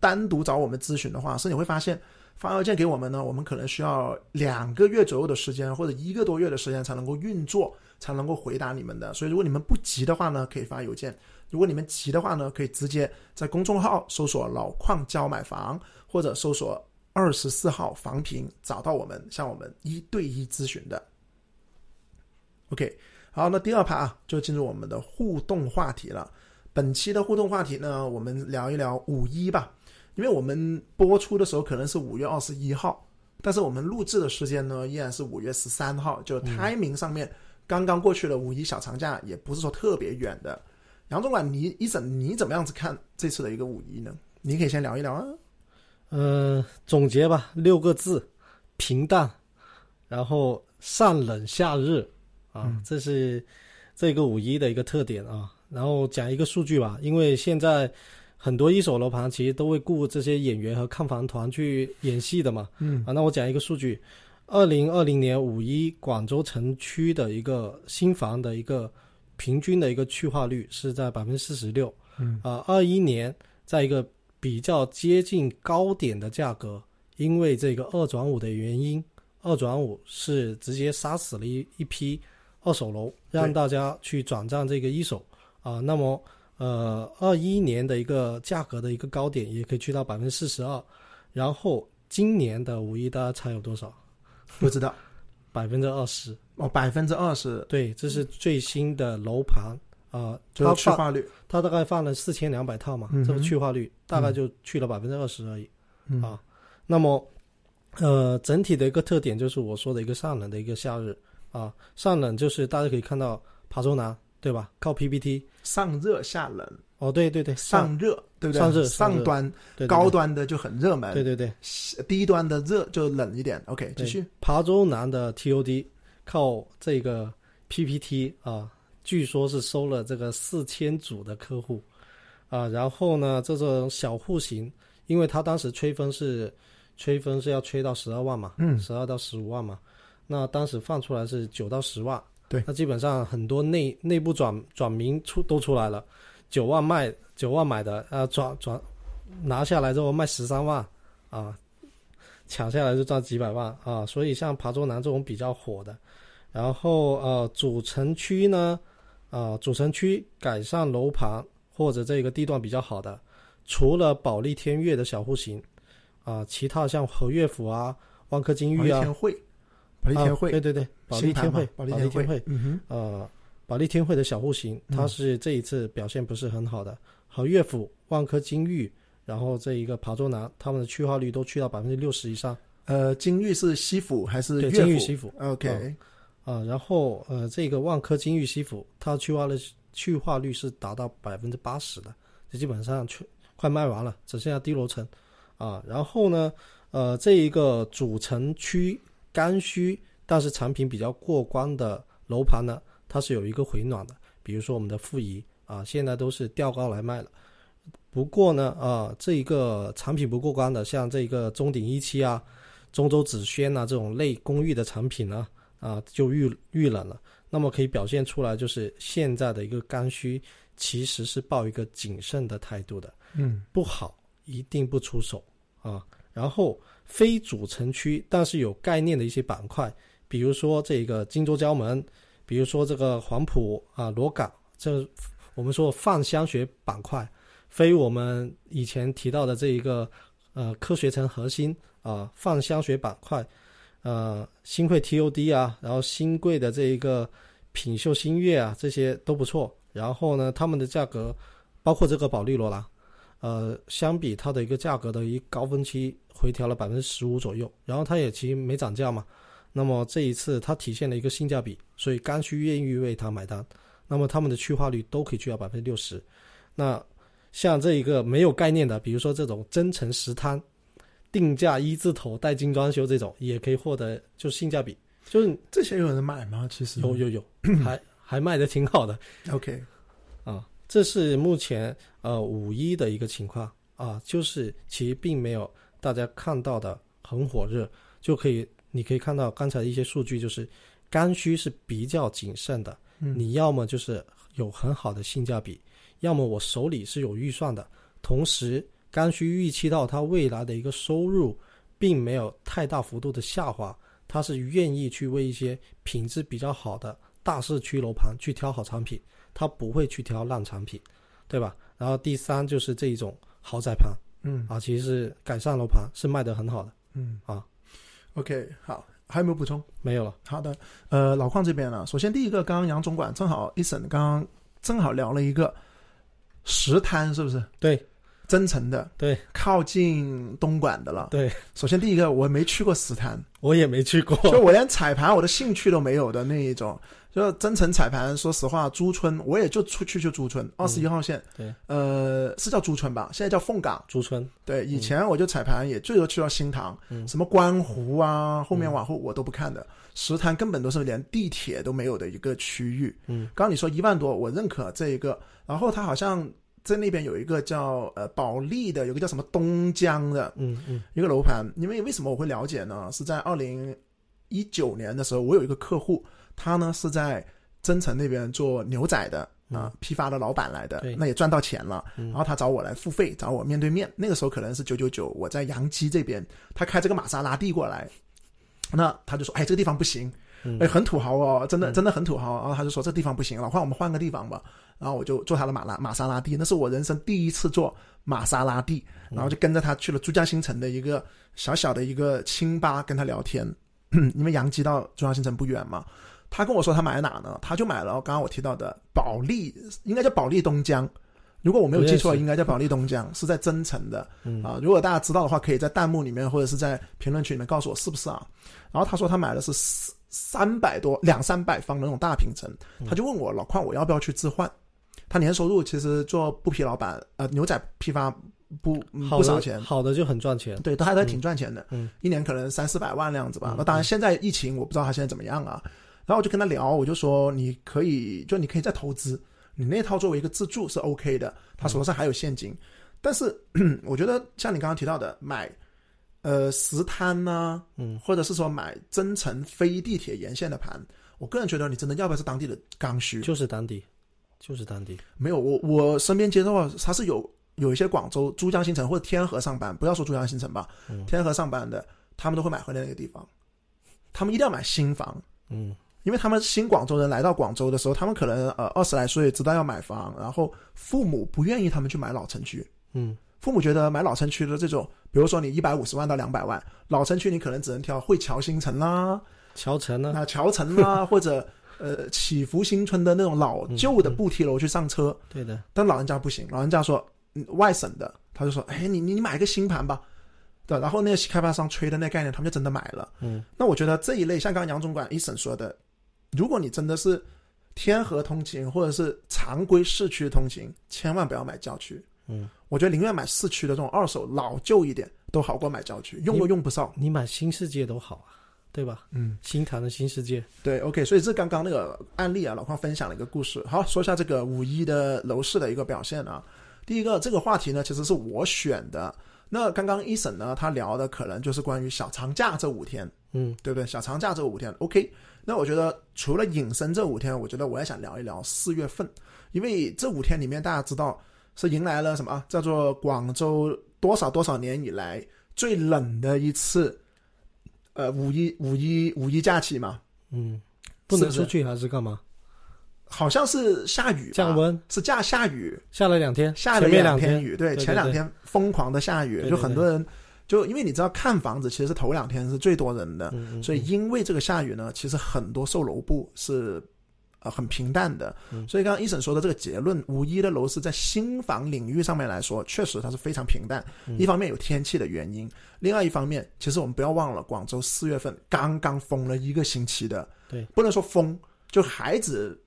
单独找我们咨询的话，是你会发现发邮件给我们呢，我们可能需要两个月左右的时间，或者一个多月的时间才能够运作，才能够回答你们的。所以，如果你们不急的话呢，可以发邮件；如果你们急的话呢，可以直接在公众号搜索“老矿教买房”或者搜索。二十四号房评找到我们，向我们一对一咨询的。OK，好，那第二趴啊，就进入我们的互动话题了。本期的互动话题呢，我们聊一聊五一吧。因为我们播出的时候可能是五月二十一号，但是我们录制的时间呢，依然是五月十三号，就 timing 上面刚刚过去的五一小长假，也不是说特别远的。杨总管，你一整你怎么样子看这次的一个五一呢？你可以先聊一聊啊。呃，总结吧，六个字，平淡，然后上冷下热，啊，这是这个五一的一个特点啊。然后讲一个数据吧，因为现在很多一手楼盘其实都会雇这些演员和看房团去演戏的嘛，嗯，啊，那我讲一个数据，二零二零年五一广州城区的一个新房的一个平均的一个去化率是在百分之四十六。嗯啊，二一年在一个比较接近高点的价格，因为这个二转五的原因，二转五是直接杀死了一一批二手楼，让大家去转战这个一手啊。那么呃，二一年的一个价格的一个高点也可以去到百分之四十二，然后今年的五一大家猜有多少？不知道。百分之二十。哦，百分之二十。对，这是最新的楼盘。啊，就是去化率。它大概放了四千两百套嘛，嗯这个去化率大概就去了百分之二十而已。嗯。啊那么，呃，整体的一个特点就是我说的一个上冷的一个夏日。啊，上冷就是大家可以看到琶洲南对吧？靠 PPT 上热下冷，哦，对对对，上上热对不对？上热上端高端的就很热门，对对对，低端的热就冷一点。OK，继续。琶洲南的 TOD 靠这个 PPT 啊，据说是收了这个四千组的客户。啊，然后呢，这种小户型，因为他当时吹风是吹风是要吹到十二万嘛，嗯。十二到十五万嘛，那当时放出来是九到十万，对。那基本上很多内内部转转名出都出来了，九万卖九万买的，啊转转拿下来之后卖十三万啊，抢下来就赚几百万啊，所以像琶洲南这种比较火的，然后呃主城区呢，啊主城区改善楼盘或者这个地段比较好的，除了保利天悦的小户型，啊其他像和悦府啊、万科金域啊，利天汇，保利天啊汇，对对对，保利天汇，保利天天汇，嗯呃，保利天汇的小户型，嗯它是这一次表现不是很好的。和悦府、万科金域，然后这一个琶洲南，他们的去化率都去到百分之六十以上。呃，金域是西府还是对，金域西府？OK，啊，然后呃，这个万科金域西府，它去化率去化率是达到百分之八十的，这基本上去快卖完了，只剩下低楼层啊。然后呢，呃，这一个主城区刚需，但是产品比较过关的楼盘呢，它是有一个回暖的，比如说我们的富怡啊，现在都是调高来卖了。不过呢，啊，这一个产品不过关的，像这个中鼎一期啊、中州紫轩啊这种类公寓的产品呢，啊，就遇遇冷了。那么可以表现出来，就是现在的一个刚需其实是抱一个谨慎的态度的，嗯不好一定不出手啊。然后非主城区，但是有概念的一些板块，比如说这个荆州交门，比如说这个黄埔啊、罗岗，这我们说泛香学板块，非我们以前提到的这一个呃科学城核心啊泛香学板块，呃新贵 TOD 啊，然后新贵的这一个品秀新月啊，这些都不错。然后呢，他们的价格包括这个保利罗拉，呃，相比它的一个价格的一高峰期回调了百分之十五左右，然后它也其实没涨价嘛。那么这一次它体现了一个性价比，所以刚需愿意为它买单。那么他们的去化率都可以去到百分之六十。那像这一个没有概念的，比如说这种真诚实摊，定价一字头带精装修这种，也可以获得就性价比，就是这些有人买吗？其实有有有，还还卖的挺好的。OK，啊，这是目前呃五一的一个情况啊，就是其实并没有大家看到的很火热，就可以你可以看到刚才的一些数据，就是刚需是比较谨慎的，嗯你要么就是有很好的性价比，要么我手里是有预算的，同时刚需预期到它未来的一个收入并没有太大幅度的下滑，他是愿意去为一些品质比较好的大市区楼盘去挑好产品。他不会去挑烂产品，对吧？然后第三就是这一种豪宅盘嗯啊，其实是改善楼盘是卖得很好的，嗯啊，OK，好，还有没有补充？没有了。好的，呃，老邝这边呢，首先第一个，刚刚杨总管正好一审刚刚正好聊了一个石滩，是不是？对增城的，对，靠近东莞的了。对，首先第一个，我没去过石滩，我也没去过，就我连彩盘我的兴趣都没有的那一种。就增城彩盘，说实话，珠村我也就出去就珠村，二十一号线，对，呃，是叫珠村吧？现在叫凤岗。朱村，对，以前我就彩盘也最多去到新塘，嗯什么观湖啊，后面往后我都不看的。石滩根本都是连地铁都没有的一个区域。嗯，刚刚你说一万多，我认可这一个。然后他好像在那边有一个叫呃保利的，有个叫什么东江的嗯嗯一个楼盘。因为为什么我会了解呢？是在二零一九年的时候，我有一个客户，他呢是在增城那边做牛仔的啊、批发的老板来的对，那也赚到钱了。然后他找我来付费，找我面对面。那个时候可能是九九九，我在杨基这边，他开这个玛莎拉蒂过来，那他就说：“哎，这个地方不行，哎，很土豪哦，真的真的很土豪。”然后他就说：“这地方不行了，换我们换个地方吧。”然后我就坐他的马拉玛莎拉蒂，那是我人生第一次坐玛莎拉蒂，然后就跟着他去了珠江新城的一个小小的一个清吧，跟他聊天。因为杨基到珠江新城不远嘛，他跟我说他买了哪呢？他就买了刚刚我提到的保利，应该叫保利东江。如果我没有记错，应该叫保利东江，是在增城的。嗯啊，如果大家知道的话，可以在弹幕里面或者是在评论区里面告诉我是不是啊？然后他说他买的是四三百多两三百方的那种大平层，嗯他就问我老邝我要不要去置换？他年收入其实做布匹老板，呃，牛仔批发不不少钱，好的就很赚钱。对，他还还挺赚钱的，嗯一年可能三四百万那样子吧。那当然，现在疫情我不知道他现在怎么样啊。然后我就跟他聊，我就说你可以，就你可以再投资，你那套作为一个自住是 OK 的。他手上还有现金，但是 我觉得像你刚刚提到的买。呃，石滩呢、嗯，或者是说买增城非地铁沿线的盘，我个人觉得你真的要不要是当地的刚需？就是当地，就是当地。没有，我我身边接到的他是有有一些广州珠江新城或者天河上班，不要说珠江新城吧，嗯天河上班的，他们都会买回来那个地方，他们一定要买新房，嗯因为他们新广州人来到广州的时候，他们可能呃二十来岁知道要买房，然后父母不愿意他们去买老城区，嗯父母觉得买老城区的这种，比如说你一百五十万到两百万，老城区你可能只能挑汇桥新城啦，乔城呢？那桥城啦，或者呃祈福新村的那种老旧的步梯楼去上车。对的，但老人家不行，老人家说，嗯外省的，他就说，哎，你你你买个新盘吧，对，然后那些开发商吹的那概念，他们就真的买了。嗯，那我觉得这一类，像刚刚杨总管一审说的，如果你真的是天河通勤或者是常规市区通勤，千万不要买郊区。嗯，我觉得宁愿买市区的这种二手老旧一点，都好过买郊区，用都用不上。你买新世界都好啊，对吧？嗯，新塘的新世界。对，OK，所以这刚刚那个案例啊，老邝分享了一个故事。好，说一下这个五一的楼市的一个表现啊。第一个，这个话题呢，其实是我选的。那刚刚一审呢，他聊的可能就是关于小长假这五天，嗯对不对？小长假这五天，OK。那我觉得除了隐身这五天，我觉得我也想聊一聊四月份，因为这五天里面大家知道是迎来了什么啊？叫做广州多少多少年以来最冷的一次，呃，五一五一五一假期嘛，嗯，不能出去还是干嘛？好像是下雨，降温，是下下雨，下了两天，下了两天雨，对，前两天疯狂的下雨，就很多人就因为你知道看房子其实是头两天是最多人的，嗯嗯所以因为这个下雨呢，其实很多售楼部是呃很平淡的，嗯。所以刚刚一审说的这个结论，五一的楼市在新房领域上面来说，确实它是非常平淡。嗯。一方面有天气的原因，另外一方面，其实我们不要忘了，广州四月份刚刚封了一个星期的，对，不能说封，就孩子，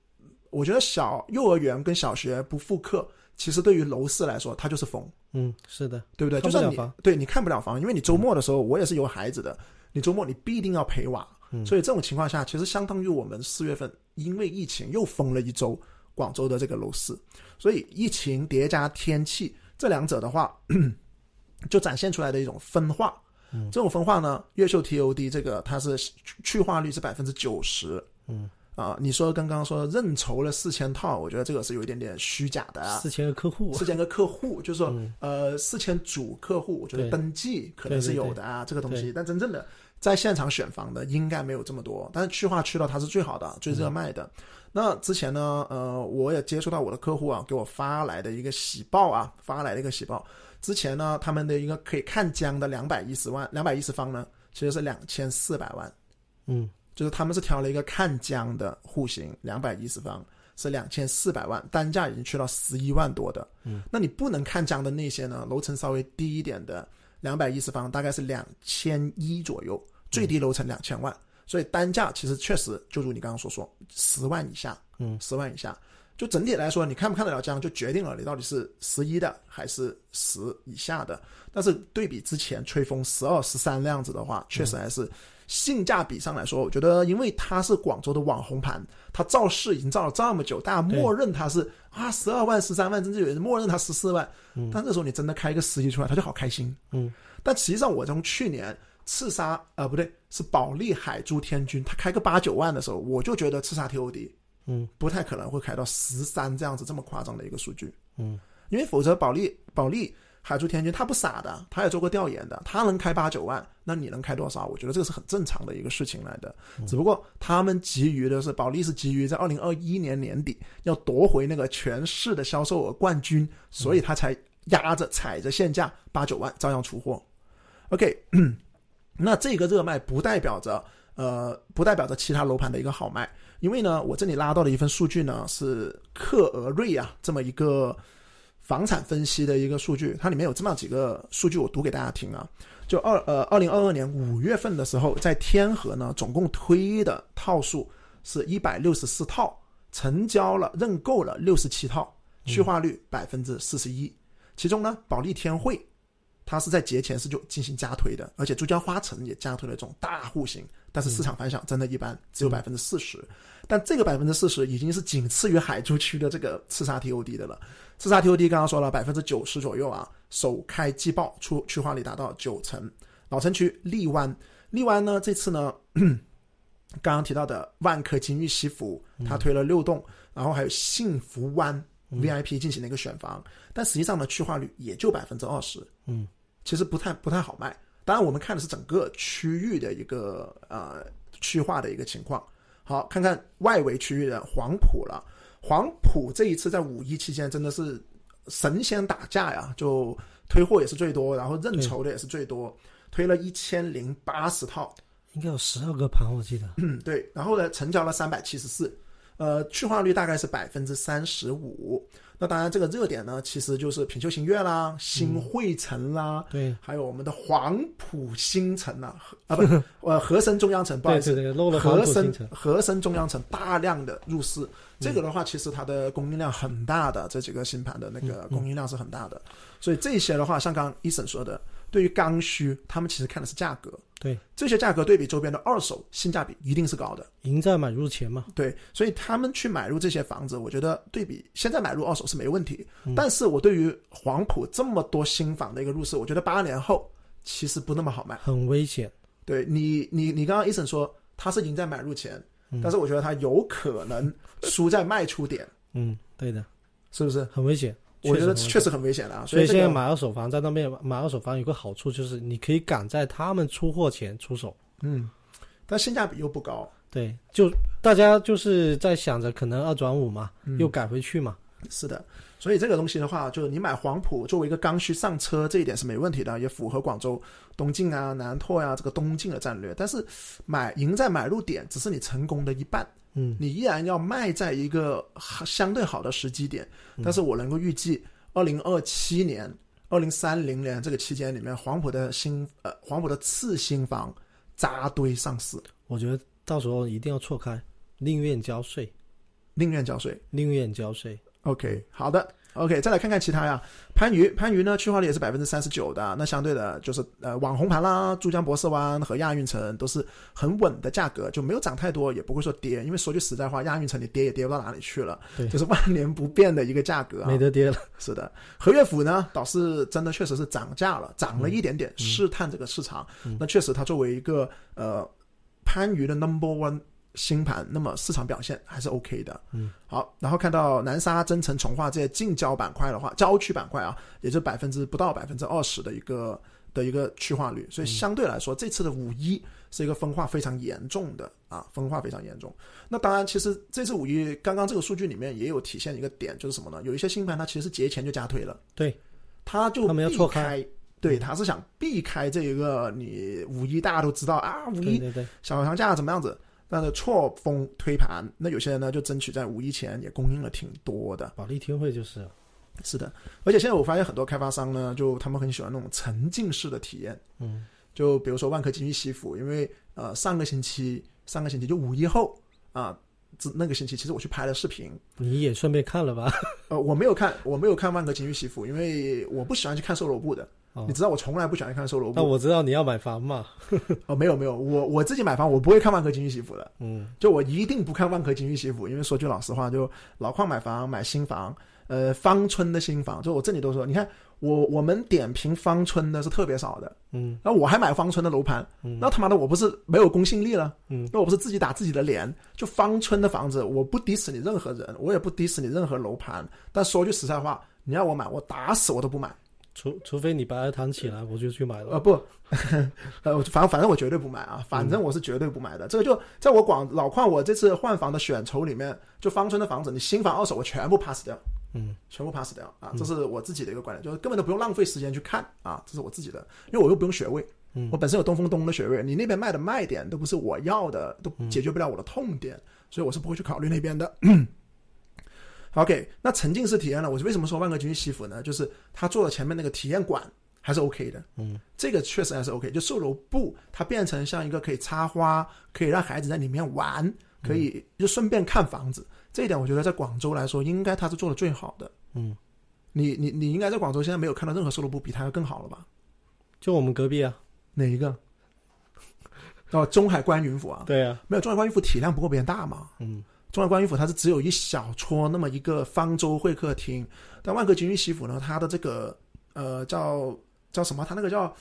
我觉得小幼儿园跟小学不复课，其实对于楼市来说，它就是封。嗯，是的，对不对？就算你对你看不了房，因为你周末的时候，我也是有孩子的，你周末你必定要陪娃，嗯所以这种情况下，其实相当于我们四月份因为疫情又封了一周广州的这个楼市，所以疫情叠加天气这两者的话，就展现出来的一种分化。嗯这种分化呢，越秀 TOD 这个它是去化率是百分之九十。嗯啊，你说刚刚说认筹了四千套，我觉得这个是有一点点虚假的啊。四千个客户，四千个客户，就是说，嗯呃，四千组客户，我觉得登记可能是有的啊，这个东西，但真正的在现场选房的应该没有这么多。但是去化去到它是最好的、最热卖的。那之前呢，呃，我也接触到我的客户啊，给我发来的一个喜报啊，发来的一个喜报。之前呢，他们的一个可以看江的两百一十万，两百一十方呢，其实是两千四百万。嗯就是他们是挑了一个看江的户型，两百一十方是两千四百万，单价已经去到十一万多的。嗯，那你不能看江的那些呢？楼层稍微低一点的，两百一十方大概是两千一左右，最低楼层两千万，所以单价其实确实就如你刚刚所说，十万以下，嗯，十万以下。就整体来说，你看不看得了江，就决定了你到底是十一的还是十以下的。但是对比之前吹风十二、十三那样子的话，确实还是性价比上来说，我觉得因为它是广州的网红盘，它造势已经造了这么久，大家默认它是啊十二万、十三万，甚至有人默认它十四万。但这时候你真的开一个十一出来，他就好开心。嗯，但实际上我从去年刺杀呃不对，是保利海珠天君，他开个八九万的时候，我就觉得刺杀 TOD 嗯。不太可能会开到十三这样子这么夸张的一个数据，嗯。因为否则保利保利海珠天君他不傻的，他也做过调研的，他能开八九万，那你能开多少？我觉得这个是很正常的一个事情来的，只不过他们急于的是保利是急于在二零二一年年底要夺回那个全市的销售额冠军，所以他才压着踩着限价八九万照样出货。OK，那这个热卖不代表着呃不代表着其他楼盘的一个好卖，因为呢，我这里拉到的一份数据呢是克俄瑞啊这么一个房产分析的一个数据，它里面有这么几个数据，我读给大家听啊。就二呃二零二二年五月份的时候，在天河呢，总共推的套数是一百六十四套，成交了认购了六十七套，去化率百分之四十一。其中呢，保利天汇它是在节前是就进行加推的，而且珠江花城也加推了这种大户型，但是市场反响真的一般，只有百分之四十。但这个百分之四十已经是仅次于海珠区的这个刺杀 TOD 的了。刺杀 TOD 刚刚说了百分之九十左右啊，首开即报，出去化率达到九成。老城区荔湾，荔湾呢这次呢，刚刚提到的万科金域西府，它推了六栋，然后还有幸福湾 VIP 进行了一个选房，但实际上呢，去化率也就百分之二十，嗯，其实不太不太好卖。当然，我们看的是整个区域的一个呃区化的一个情况。好，看看外围区域的黄埔了。黄埔这一次在五一期间真的是神仙打架呀，就推货也是最多，然后认筹的也是最多，推了一千零八十套，应该有十二个盘，我记得。嗯，对，然后呢，成交了三百七十四，呃，去化率大概是百分之三十五。那当然，这个热点呢，其实就是品秀新月啦、新汇城啦，对还有我们的黄埔新城啊，啊不，呃，和森中央城，不好意思，对对对，漏了黄和森埔新城。和森中央城大量的入市，这个的话，其实它的供应量很大的，这几个新盘的那个供应量是很大的，所以这些的话，像刚刚医生说的，对于刚需，他们其实看的是价格，对，这些价格对比周边的二手，性价比一定是高的。赢在买入前嘛。对，所以他们去买入这些房子，我觉得对比现在买入二手是没问题。但是我对于黄埔这么多新房的一个入市，我觉得八年后其实不那么好卖。很危险。对你，你你刚刚医生说他是赢在买入前，但是我觉得他有可能输在卖出点，嗯，对的，是不是？很危险。我觉得确实很危险的啊。所以这个现在买二手房在那边买二手房有个好处就是你可以赶在他们出货前出手。嗯，但性价比又不高。对，就大家就是在想着可能二转五嘛，嗯又改回去嘛。是的，所以这个东西的话，就是你买黄埔作为一个刚需上车，这一点是没问题的，也符合广州东进啊、南拓呀、这个东进的战略。但是买赢在买入点只是你成功的一半，嗯，你依然要卖在一个相对好的时机点。但是我能够预计，二零二七年、二零三零年这个期间里面，黄埔的新呃黄埔的次新房扎堆上市，我觉得到时候一定要错开，宁愿交税，宁愿交税。宁愿交税。OK，好的，OK，再来看看其他呀。番禺，番禺呢，去化率也是百分之三十九的。那相对的，就是呃网红盘啦，珠江博士湾和亚运城都是很稳的价格，就没有涨太多，也不会说跌。因为说句实在话，亚运城你跌也跌不到哪里去了，对就是万年不变的一个价格啊。没得跌了。是的，和悦府呢倒是真的确实是涨价了，涨了一点点，试探这个市场。那确实，它作为一个呃番禺的 Number One 新盘，那么市场表现还是 OK 的。嗯，好，然后看到南沙、增城、从化这些近郊板块的话，郊区板块啊，也就百分之不到百分之二十的一个的一个去化率，所以相对来说，这次的五一是一个分化非常严重的啊，分化非常严重。那当然，其实这次五一刚刚这个数据里面也有体现一个点，就是什么呢？有一些新盘它其实节前就加推了，对，它就他们要避错开开。对，他是想避开这一个你五一大家都知道啊，五一对对对，小长假怎么样子？但是错峰推盘，那有些人呢就争取在五一前也供应了挺多的。保利天汇就是是的，而且现在我发现很多开发商呢，就他们很喜欢那种沉浸式的体验。嗯，就比如说万科金域西府，因为呃上个星期上个星期就五一后啊，这那个星期其实我去拍了视频，你也顺便看了吧？呃我没有看我没有看万科金域西府，因为我不喜欢去看售楼部的。哦你知道我从来不喜欢看售楼部。那我知道你要买房嘛。哦，没有没有，我我自己买房我不会看万科金域西府的。嗯，就我一定不看万科金域西府，因为说句老实话，就老矿买房买新房，呃芳村的新房，就我这里都说，你看我我们点评芳村的是特别少的，嗯然后我还买芳村的楼盘，嗯那他妈的我不是没有公信力了？嗯那我不是自己打自己的脸？就芳村的房子，我不 diss 你任何人，我也不 diss 你任何楼盘。但说句实在话，你要我买，我打死我都不买。除除非你白鹅潭起来，我就去买了。呃不，呃我反反正我绝对不买啊，反正我是绝对不买的。这个就在我广老矿我这次换房的选筹里面，就芳村的房子，你新房二手我全部 pass 掉。嗯全部 pass 掉啊，这是我自己的一个观点，就是根本都不用浪费时间去看啊，这是我自己的，因为我又不用学位，嗯我本身有东风东的学位，你那边卖的卖点都不是我要的，都解决不了我的痛点，所以我是不会去考虑那边的。OK，那沉浸式体验呢？我为什么说万科君西府呢？就是他做的前面那个体验馆还是 OK 的，嗯，这个确实还是 OK。就售楼部它变成像一个可以插花，可以让孩子在里面玩，可以就顺便看房子，这一点我觉得在广州来说，应该他是做的最好的。嗯，你你你应该在广州现在没有看到任何售楼部比他要更好了吧？就我们隔壁啊。哪一个？哦，中海观云府啊，对啊。没有中海观云府体量不够别人大嘛。嗯中海观云府它是只有一小撮那么一个方舟会客厅，但万科金域西府呢，它的这个呃叫叫什么？它那个叫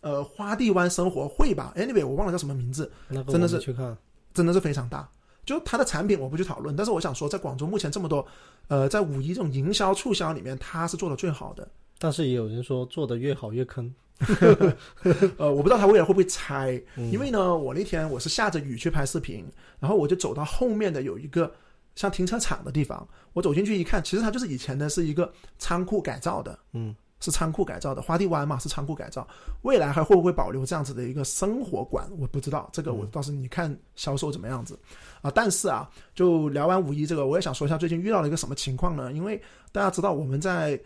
呃花地湾生活会吧？Anyway，我忘了叫什么名字，那个真的是去看。真的是非常大。就它的产品我不去讨论，但是我想说，在广州目前这么多呃在五一这种营销促销里面，它是做的最好的。但是也有人说做的越好越坑。呃，我不知道他未来会不会拆，嗯因为呢，我那天我是下着雨去拍视频，然后我就走到后面的有一个像停车场的地方，我走进去一看，其实它就是以前的是一个仓库改造的，嗯是仓库改造的，花地湾嘛是仓库改造，未来还会不会保留这样子的一个生活馆，我不知道，这个我倒是你看销售怎么样子啊？但是啊，就聊完五一这个，我也想说一下最近遇到了一个什么情况呢？因为大家知道我们在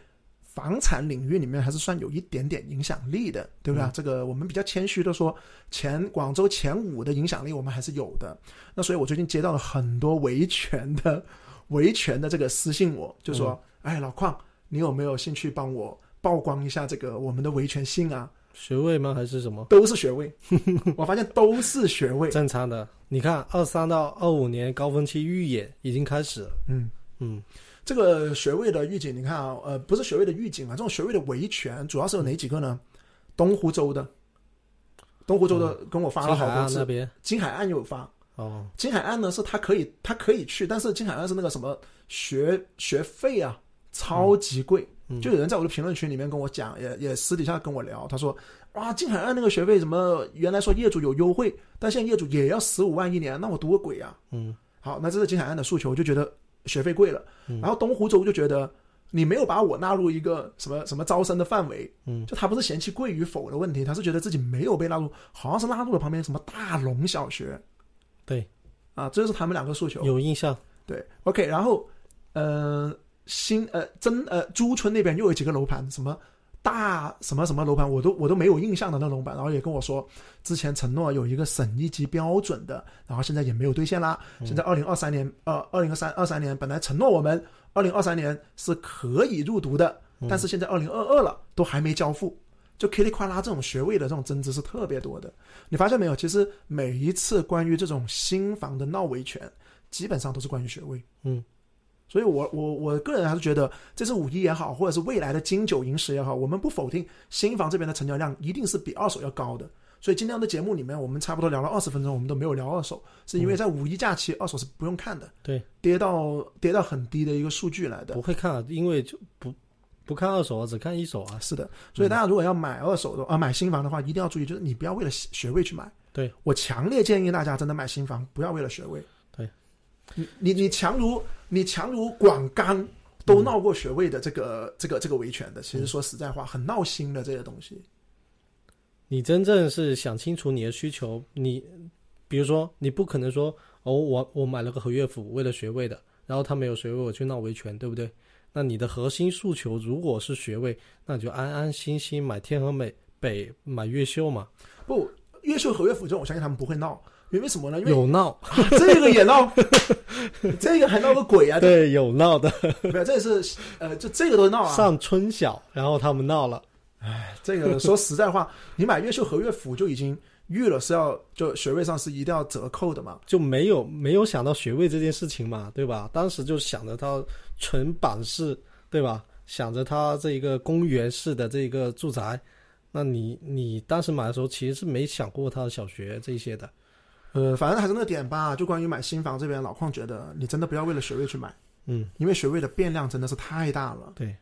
房产领域里面还是算有一点点影响力的，对不对？这个我们比较谦虚的说，前广州前五的影响力我们还是有的。那所以我最近接到了很多维权的维权的这个私信我，就说，哎，老邝，你有没有兴趣帮我曝光一下这个我们的维权信啊？学位吗？还是什么？都是学位，我发现都是学位。正常的。你看，二三到二五年高峰期预演已经开始了。嗯，嗯这个学位的预警，你看啊，呃，不是学位的预警啊，这种学位的维权主要是有哪几个呢？东湖州的，东湖州的跟我发了好多次，岸那边。金海岸有发。哦，金海岸呢是他可以，他可以去，但是金海岸是那个什么学学费啊，超级贵。嗯就有人在我的评论区里面跟我讲，也也私底下跟我聊，他说，哇，金海岸那个学费怎么原来说业主有优惠，但现在业主也要十五万一年，那我赌个鬼啊！嗯好，那这是金海岸的诉求，我就觉得学费贵了。嗯然后东湖州就觉得你没有把我纳入一个什么什么招生的范围，嗯就他不是嫌弃贵与否的问题，他是觉得自己没有被纳入，好像是纳入了旁边什么大龙小学。对，啊，这就是他们两个诉求。有印象。对，OK，然后呃新呃真呃朱村那边又有几个楼盘，什么大什么什么楼盘，我都我都没有印象的那楼盘，然后也跟我说之前承诺有一个省一级标准的，然后现在也没有兑现啦。现在二零二三年呃二零二三二三年本来承诺我们二零二三年是可以入读的，但是现在二零二二了都还没交付。就噼里啪啦这种学位的这种增值是特别多的，你发现没有？其实每一次关于这种新房的闹维权，基本上都是关于学位。嗯，所以我我我个人还是觉得，这次五一也好，或者是未来的金九银十也好，我们不否定新房这边的成交量一定是比二手要高的。所以今天的节目里面，我们差不多聊了二十分钟，我们都没有聊二手，是因为在五一假期，二手是不用看的，对，跌到跌到很低的一个数据来的不。会看啊，因为就不不看二手啊，只看一手啊。是的，所以大家如果要买二手的啊，买新房的话，一定要注意，就是你不要为了学位去买。对我强烈建议大家真的买新房，不要为了学位。对，你你你强如你强如广钢都闹过学位的这个、这个这个维权的，其实说实在话，很闹心的这些东西。你真正是想清楚你的需求，你比如说，你不可能说哦，我我买了个合约府为了学位的，然后他没有学位，我去闹维权，对不对？那你的核心诉求如果是学位，那你就安安心心买天河美北买越秀嘛，不，越秀合约府这种，我相信他们不会闹，因为什么呢？因为、有闹，啊这个也闹，这个还闹个鬼啊！对，有闹的，没有，这是呃，就这个都闹啊。上春晓，然后他们闹了，这个说实在话，你买越秀和悦府就已经预了是要就学位上是一定要折扣的嘛。就没有没有想到学位这件事情嘛，对吧？当时就想着他纯板式对吧？想着他这一个公园式的这个住宅，那你你当时买的时候其实是没想过他的小学这些的。呃，反正还是那个点吧，就关于买新房这边，老邝觉得你真的不要为了学位去买，嗯，因为学位的变量真的是太大了。对，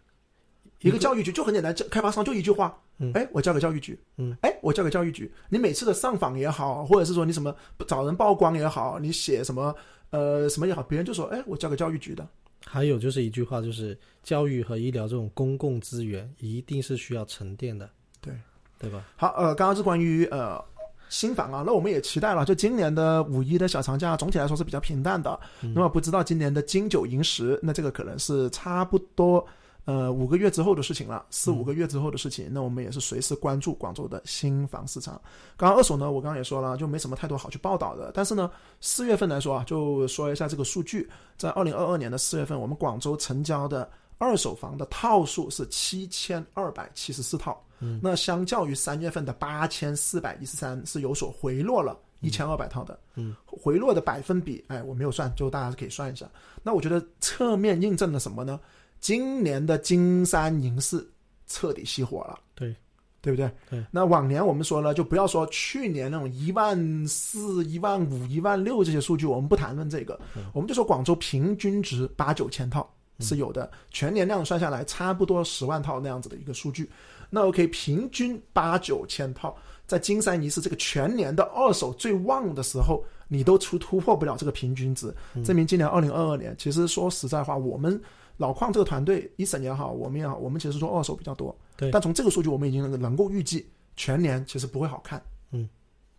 一个教育局就很简单，开发商就一句话，嗯哎，我交给教育局，嗯，哎，我交给教育局。你每次的上访也好，或者是说你什么找人曝光也好，你写什么呃什么也好，别人就说，哎，我交给教育局的。还有就是一句话，就是教育和医疗这种公共资源一定是需要沉淀的，对对吧？好，呃，刚刚是关于呃新房啊，那我们也期待了，就今年的五一的小长假，总体来说是比较平淡的。那么不知道今年的金九银十，那这个可能是差不多呃五个月之后的事情了，四五个月之后的事情。那我们也是随时关注广州的新房市场。刚刚二手呢，我刚刚也说了，就没什么太多好去报道的。但是呢，四月份来说啊，就说一下这个数据，在二零二二年的四月份，我们广州成交的二手房的套数是七千二百七十四套。嗯，那相较于三月份的八千四百一十三，是有所回落了一千二百套的。嗯，回落的百分比，哎，我没有算，就大家可以算一下。那我觉得侧面印证了什么呢？今年的金山银市彻底熄火了。对，对不对？对。那往年我们说了，就不要说去年那种一万四、一万五、一万六这些数据，我们不谈论这个，我们就说广州平均值八九千套是有的，全年量算下来差不多十万套那样子的一个数据。那 OK，平均八九千套，在金山银市这个全年的二手最旺的时候，你都出突破不了这个平均值，证明今年二零二二年，其实说实在话，我们老矿这个团队，一审也好，我们也好，我们其实做二手比较多，对但从这个数据，我们已经能够能够预计全年其实不会好看，嗯，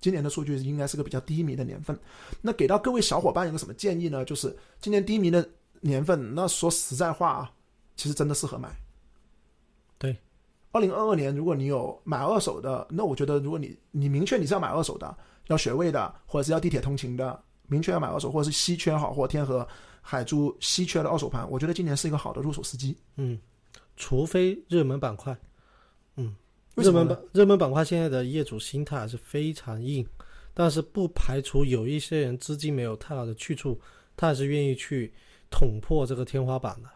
今年的数据应该是个比较低迷的年份。那给到各位小伙伴一个什么建议呢？就是今年低迷的年份，那说实在话啊，其实真的适合买。二零二二年，如果你有买二手的，那我觉得，如果你你明确你是要买二手的，要学位的，或者是要地铁通勤的，明确要买二手，或者是稀缺好货天河、海珠稀缺的二手盘，我觉得今年是一个好的入手时机。嗯，除非热门板块，嗯，热门板热门板块现在的业主心态还是非常硬，但是不排除有一些人资金没有太好的去处，他还是愿意去捅破这个天花板的。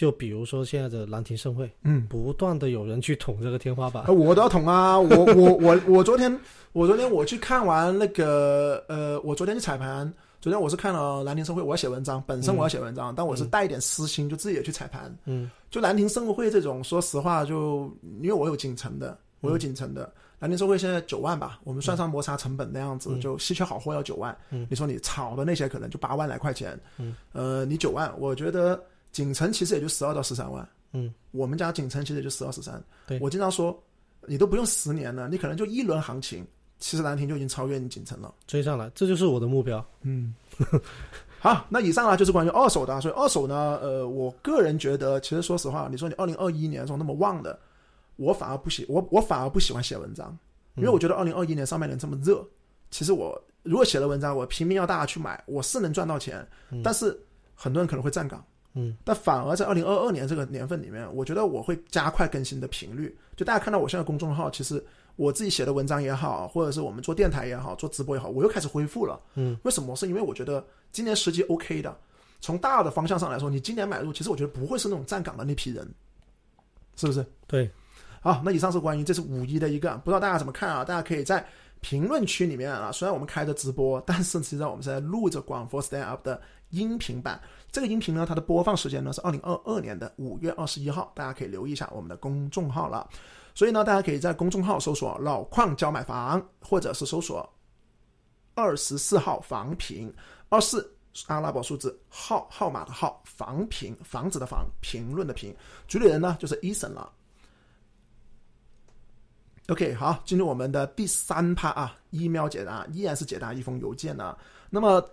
就比如说现在的兰亭盛会，嗯，不断的有人去捅这个天花板啊，，我都要捅啊！我我我我昨天我昨天我去看完那个呃，我昨天去彩盘，昨天我是看了兰亭盛会，我要写文章，本身我要写文章，但我是带一点私心，就自己也去彩盘。嗯，就兰亭盛会这种，说实话就，因为我有锦城的，我有锦城的。兰亭盛会现在九万吧，我们算上摩擦成本那样子，就稀缺好货要九万。嗯你说你炒的那些可能就八万来块钱。嗯，呃，你九万，我觉得锦城其实也就十二到十三万。嗯，我们家锦城其实也就十二十三。对我经常说，你都不用十年了，你可能就一轮行情，其实兰亭就已经超越你锦城了。追上来，这就是我的目标。嗯，好，那以上呢就是关于二手的啊，所以二手呢，呃，我个人觉得，其实说实话，你说你二零二一年中那么旺的，我反而不喜，我我反而不喜欢写文章，因为我觉得二零二一年上半年这么热，其实我如果写了文章，我拼命要大家去买，我是能赚到钱，但是很多人可能会站岗。嗯，但反而在二零二二年这个年份里面，我觉得我会加快更新的频率。就大家看到我现在公众号，其实我自己写的文章也好，或者是我们做电台也好，做直播也好，我又开始恢复了。嗯，为什么？是因为我觉得今年时机 OK 的。从大的方向上来说，你今年买入，其实我觉得不会是那种站岗的那批人，是不是？对，好，那以上是关于这是五一的一个，不知道大家怎么看啊？大家可以在评论区里面啊，虽然我们开着直播，但是实际上我们是在录着广佛 Stand Up 的音频版。这个音频呢，它的播放时间呢是二零二二年的五月二十一号，大家可以留意一下我们的公众号了。所以呢，大家可以在公众号搜索“老矿教买房”，或者是搜索“二十四号房评”，二四阿拉伯数字号号码的号，房评房子的房，评论的评，主理人呢就是 Eason 了。OK，好，进入我们的第三趴啊，email 解答依然是解答一封邮件呢。那么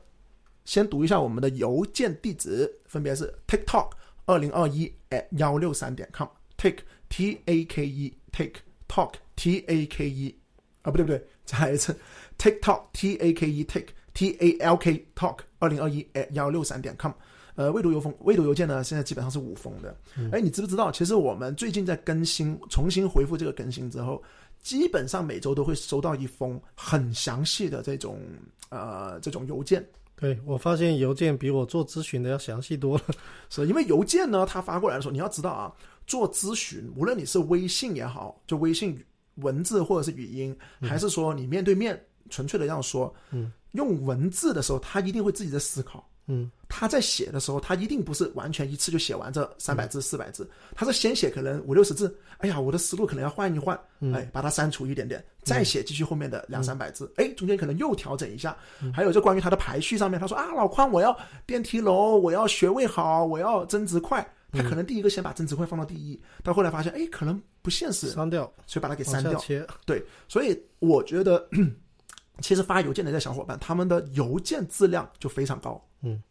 先读一下我们的邮件地址，分别是 TikTok 二零二一 at 幺六三点 com，take t a k e take talk t a k e 啊不对不对，再来一次 TikTok t a k e take t a l k talk 二零二一 at 幺六三点 com。呃，未读邮封，未读邮件呢，现在基本上是无封的。哎、你知不知道？其实我们最近在更新，重新回复这个更新之后，基本上每周都会收到一封很详细的这种呃这种邮件，对我发现邮件比我做咨询的要详细多了。是因为邮件呢，他发过来的时候，你要知道啊，做咨询，无论你是微信也好，就微信文字或者是语音，还是说你面对面纯粹的这样说，嗯，用文字的时候，他一定会自己在思考。嗯他在写的时候，他一定不是完全一次就写完这三百字、四百字，他是先写可能五六十字，哎呀，我的思路可能要换一换，嗯哎，把它删除一点点，再写继续后面的两三百字，哎，中间可能又调整一下。还有就关于他的排序上面，他说啊，老宽，我要电梯楼，我要学位好，我要增值快，他可能第一个先把增值快放到第一，到后来发现哎，可能不现实，删掉，所以把它给删掉。切。对，所以我觉得，其实发邮件的这些小伙伴，他们的邮件质量就非常高。嗯，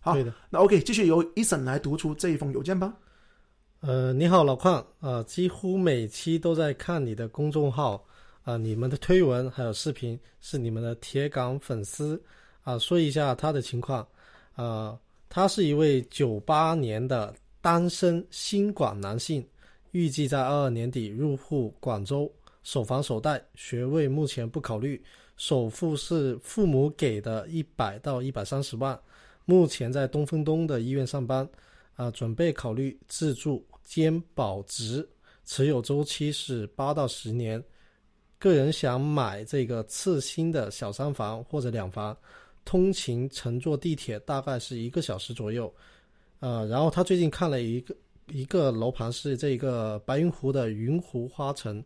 好对的。那 OK，继续由 Eason 来读出这一封邮件吧。呃，你好，老邝啊、几乎每期都在看你的公众号啊、你们的推文还有视频是你们的铁杆粉丝啊、说一下他的情况啊、他是一位九八年的单身新广男性，预计在二二年底入户广州，首房首贷，学位目前不考虑，首付是父母给的一百到一百三十万，目前在东风东的医院上班。啊，准备考虑自住兼保值，持有周期是八到十年。个人想买这个次新的小三房或者两房，通勤乘坐地铁大概是一个小时左右。呃，然后他最近看了一个一个楼盘是这个白云湖的云湖花城，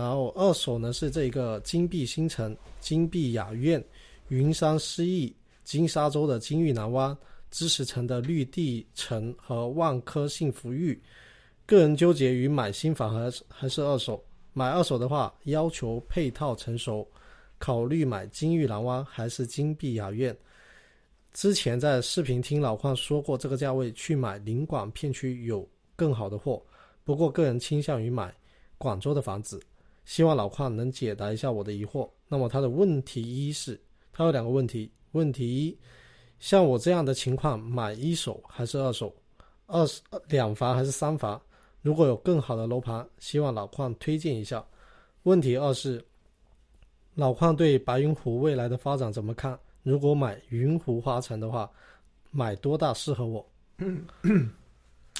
然后二手呢是这个金碧新城、金碧雅苑、云山诗意、金沙洲的金玉南湾。知识城的绿地城和万科幸福域，个人纠结于买新房还是还是二手。买二手的话，要求配套成熟，考虑买金玉蓝湾还是金碧雅苑。之前在视频听老邝说过，这个价位去买临广片区有更好的货，不过个人倾向于买广州的房子。希望老邝能解答一下我的疑惑。那么他的问题一是，他有两个问题，问题一。像我这样的情况，买一手还是二手？二两房还是三房？如果有更好的楼盘，希望老邝推荐一下。问题二是，老邝对白云湖未来的发展怎么看？如果买云湖花城的话，买多大适合我？嗯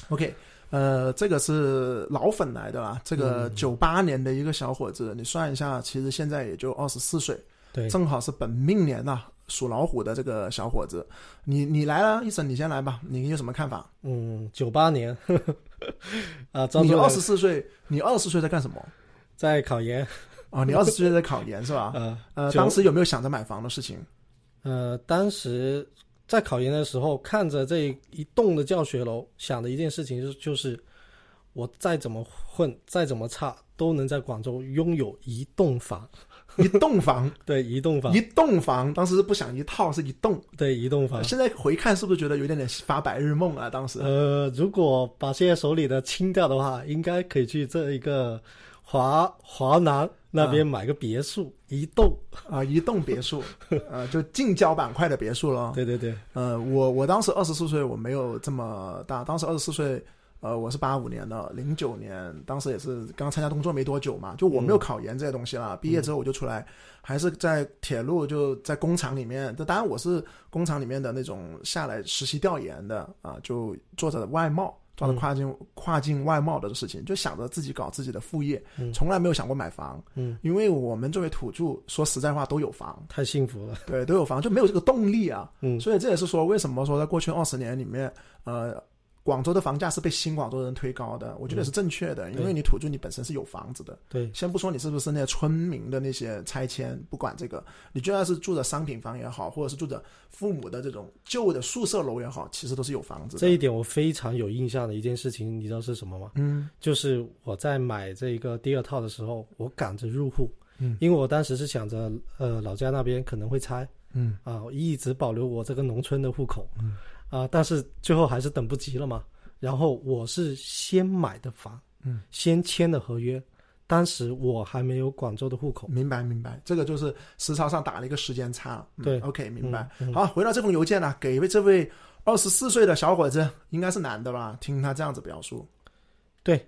OK，呃，这个是老粉来的啦，这个嗯九八年的一个小伙子，你算一下，其实现在也就二十四岁，对，正好是本命年呐、属老虎的这个小伙子。你你来了，医生你先来吧，你有什么看法？嗯，九八年，啊，招你二十四岁，你二十岁在干什么？在考研，哦，你二十岁在考研是吧？呃 呃，当时有没有想着买房的事情？呃，当时在考研的时候，看着这一栋的教学楼，想的一件事情就就是，我再怎么混，再怎么差，都能在广州拥有一栋房。一栋房，对，一栋房一，栋房，当时不想一套，是一栋。对，一栋房。现在回看是不是觉得有点点发白日梦啊？当时，呃，如果把现在手里的清掉的话，应该可以去这一个华华南那边买个别墅，一栋。啊，一栋别墅，呃，就近郊板块的别墅了。对对对，呃，我我当时二十四岁，我没有这么大，当时二十四岁，呃，我是八五年的，零九年，当时也是刚参加工作没多久嘛，就我没有考研这些东西啦。毕业之后我就出来，还是在铁路就在工厂里面，这当然我是工厂里面的那种下来实习调研的啊，就做着外贸。做着跨境、跨境外贸的事情，就想着自己搞自己的副业，嗯从来没有想过买房。嗯，因为我们作为土著，说实在话都有房，太幸福了。对，都有房，就没有这个动力啊。嗯所以这也是说，为什么说在过去二十年里面，呃，广州的房价是被新广州人推高的，我觉得是正确的，因为你土著你本身是有房子的。对，先不说你是不是那些村民的那些拆迁，不管这个，你就算是住的商品房也好，或者是住着父母的这种旧的宿舍楼也好，其实都是有房子的。这一点我非常有印象的一件事情，你知道是什么吗？嗯。就是我在买这个第二套的时候，我赶着入户，嗯。因为我当时是想着，呃，老家那边可能会拆嗯。啊，我一直保留我这个农村的户口，嗯啊，但是最后还是等不及了嘛。然后我是先买的房，嗯，先签的合约，当时我还没有广州的户口，明白明白，这个就是时差上打了一个时间差。嗯对，OK，明白。嗯嗯好，回到这封邮件呢，给这位二十四岁的小伙子，应该是男的吧？听他这样子表述，对，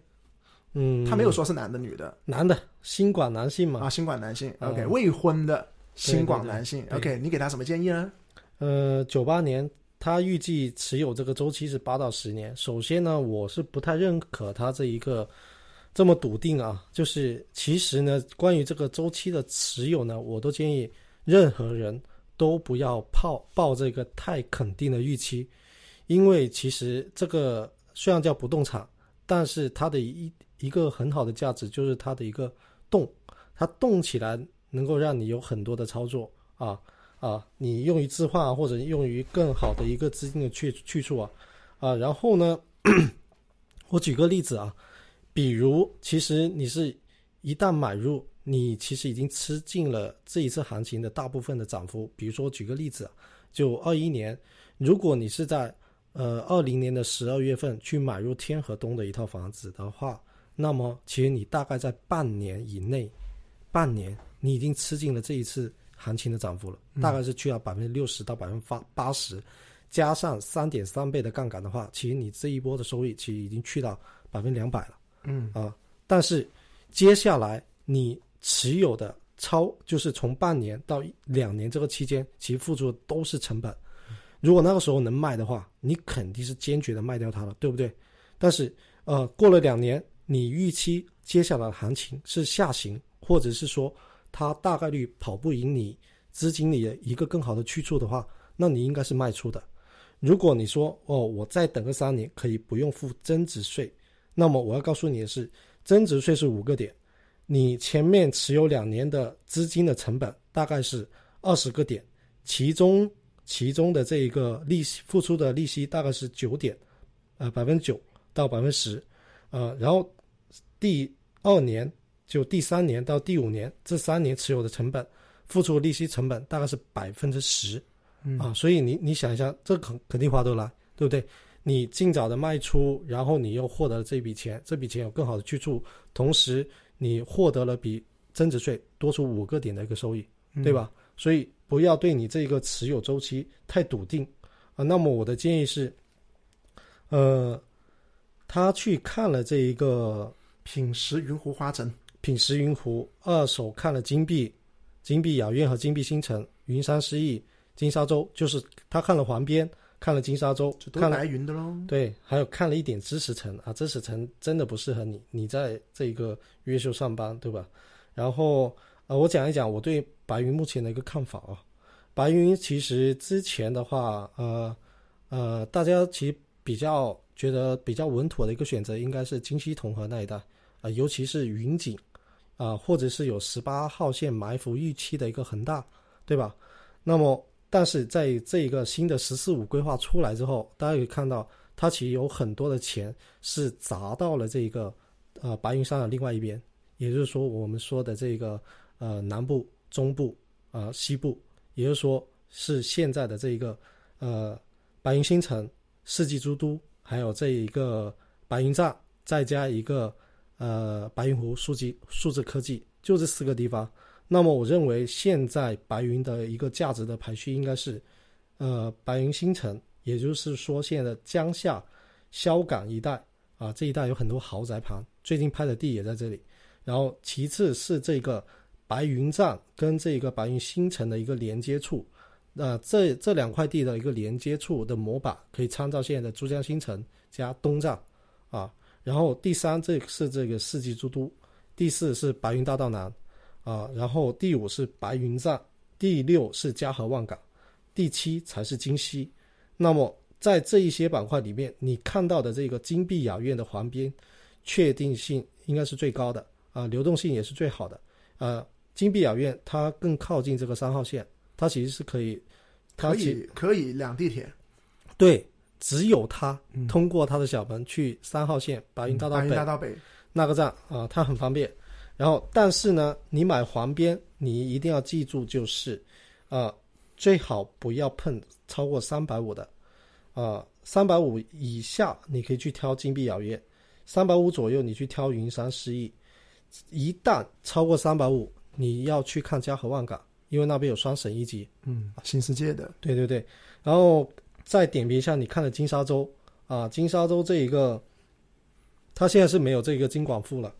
嗯，他没有说是男的女的男的新广男性嘛，啊，新广男性。嗯 OK，未婚的新广男性。对对 OK，你给他什么建议呢？呃，九八年他预计持有这个周期是八到十年。首先呢，我是不太认可他这一个这么笃定啊。就是其实呢，关于这个周期的持有呢，我都建议任何人都不要抱抱这个太肯定的预期，因为其实这个虽然叫不动产，但是它的一一个很好的价值就是它的一个动，它动起来能够让你有很多的操作啊。啊，你用于置换或者用于更好的一个资金的去去处啊，啊，然后呢，我举个例子啊，比如其实你是一旦买入，你其实已经吃尽了这一次行情的大部分的涨幅。比如说举个例子，就二一年，如果你是在呃二零年的十二月份去买入天河东的一套房子的话，那么其实你大概在半年以内，半年你已经吃尽了这一次。行情的涨幅了，大概是去到百分之六十到百分之八八十，加上三点三倍的杠杆的话，其实你这一波的收益其实已经去到百分之两百了。嗯啊，但是接下来你持有的超就是从半年到两年这个期间，其实付出的都是成本。如果那个时候能卖的话，你肯定是坚决的卖掉它了，对不对？但是呃，过了两年，你预期接下来的行情是下行，或者是说。它大概率跑不赢你资金里的一个更好的去处的话，那你应该是卖出的。如果你说哦，我再等个三年可以不用付增值税，那么我要告诉你的是，增值税是五个点，你前面持有两年的资金的成本大概是二十个点，其中其中的这一个利息付出的利息大概是九点，呃百分之九到百分之十，呃，然后第二年。就第三年到第五年这三年持有的成本，付出利息成本大概是百分之十，啊，所以你你想一下，这肯肯定划得来，对不对？你尽早的卖出，然后你又获得了这笔钱，这笔钱有更好的去处，同时你获得了比增值税多出五个点的一个收益，对吧？所以不要对你这个持有周期太笃定啊。那么我的建议是，呃，他去看了这一个品石云湖花城。品石云湖二手看了金碧、金碧雅苑和金碧新城、云山诗意、金沙洲，就是他看了黄边，看了金沙洲，看了白云的喽。对，还有看了一点知识城啊，知识城真的不适合你，你在这个越秀上班，对吧？然后呃，我讲一讲我对白云目前的一个看法啊。白云其实之前的话，呃呃，大家其实比较觉得比较稳妥的一个选择，应该是金溪同和那一带啊，尤其是云锦。啊，或者是有十八号线埋伏预期的一个恒大，对吧？那么，但是在这一个新的“十四五”规划出来之后，大家可以看到，它其实有很多的钱是砸到了这一个呃白云山的另外一边，也就是说，我们说的这个呃南部、中部啊西部，也就是说是现在的这一个呃白云新城、世纪诸都，还有这一个白云站，再加一个。呃，白云湖、数据、数字科技，就这四个地方。那么，我认为现在白云的一个价值的排序应该是，呃，白云新城，也就是说，现在的江夏、萧港一带啊，这一带有很多豪宅盘，最近拍的地也在这里。然后，其次是这个白云站跟这个白云新城的一个连接处，那这这两块地的一个连接处的模板，可以参照现在的珠江新城加东站，啊。然后第三，这是这个世纪之都；第四是白云大道南，啊，然后第五是白云站，第六是嘉禾万港，第七才是金溪。那么在这一些板块里面，你看到的这个金碧雅苑的环边，确定性应该是最高的啊，流动性也是最好的。呃，金碧雅苑它更靠近这个三号线，它其实是可以，它可以可以两地铁，对。只有他通过他的小门去三号线白云大道北嗯、道北那个站啊，它很方便。然后，但是呢，你买黄边，你一定要记住，就是啊，最好不要碰超过三百五的啊，三百五以下你可以去挑金碧雅苑，三百五左右你去挑云山诗意。一旦超过三百五，你要去看嘉禾万港，因为那边有双省一级。嗯，新世界的。对对对，然后。再点评一下，你看的金沙洲啊，金沙洲这一个，它现在是没有这个金广富了。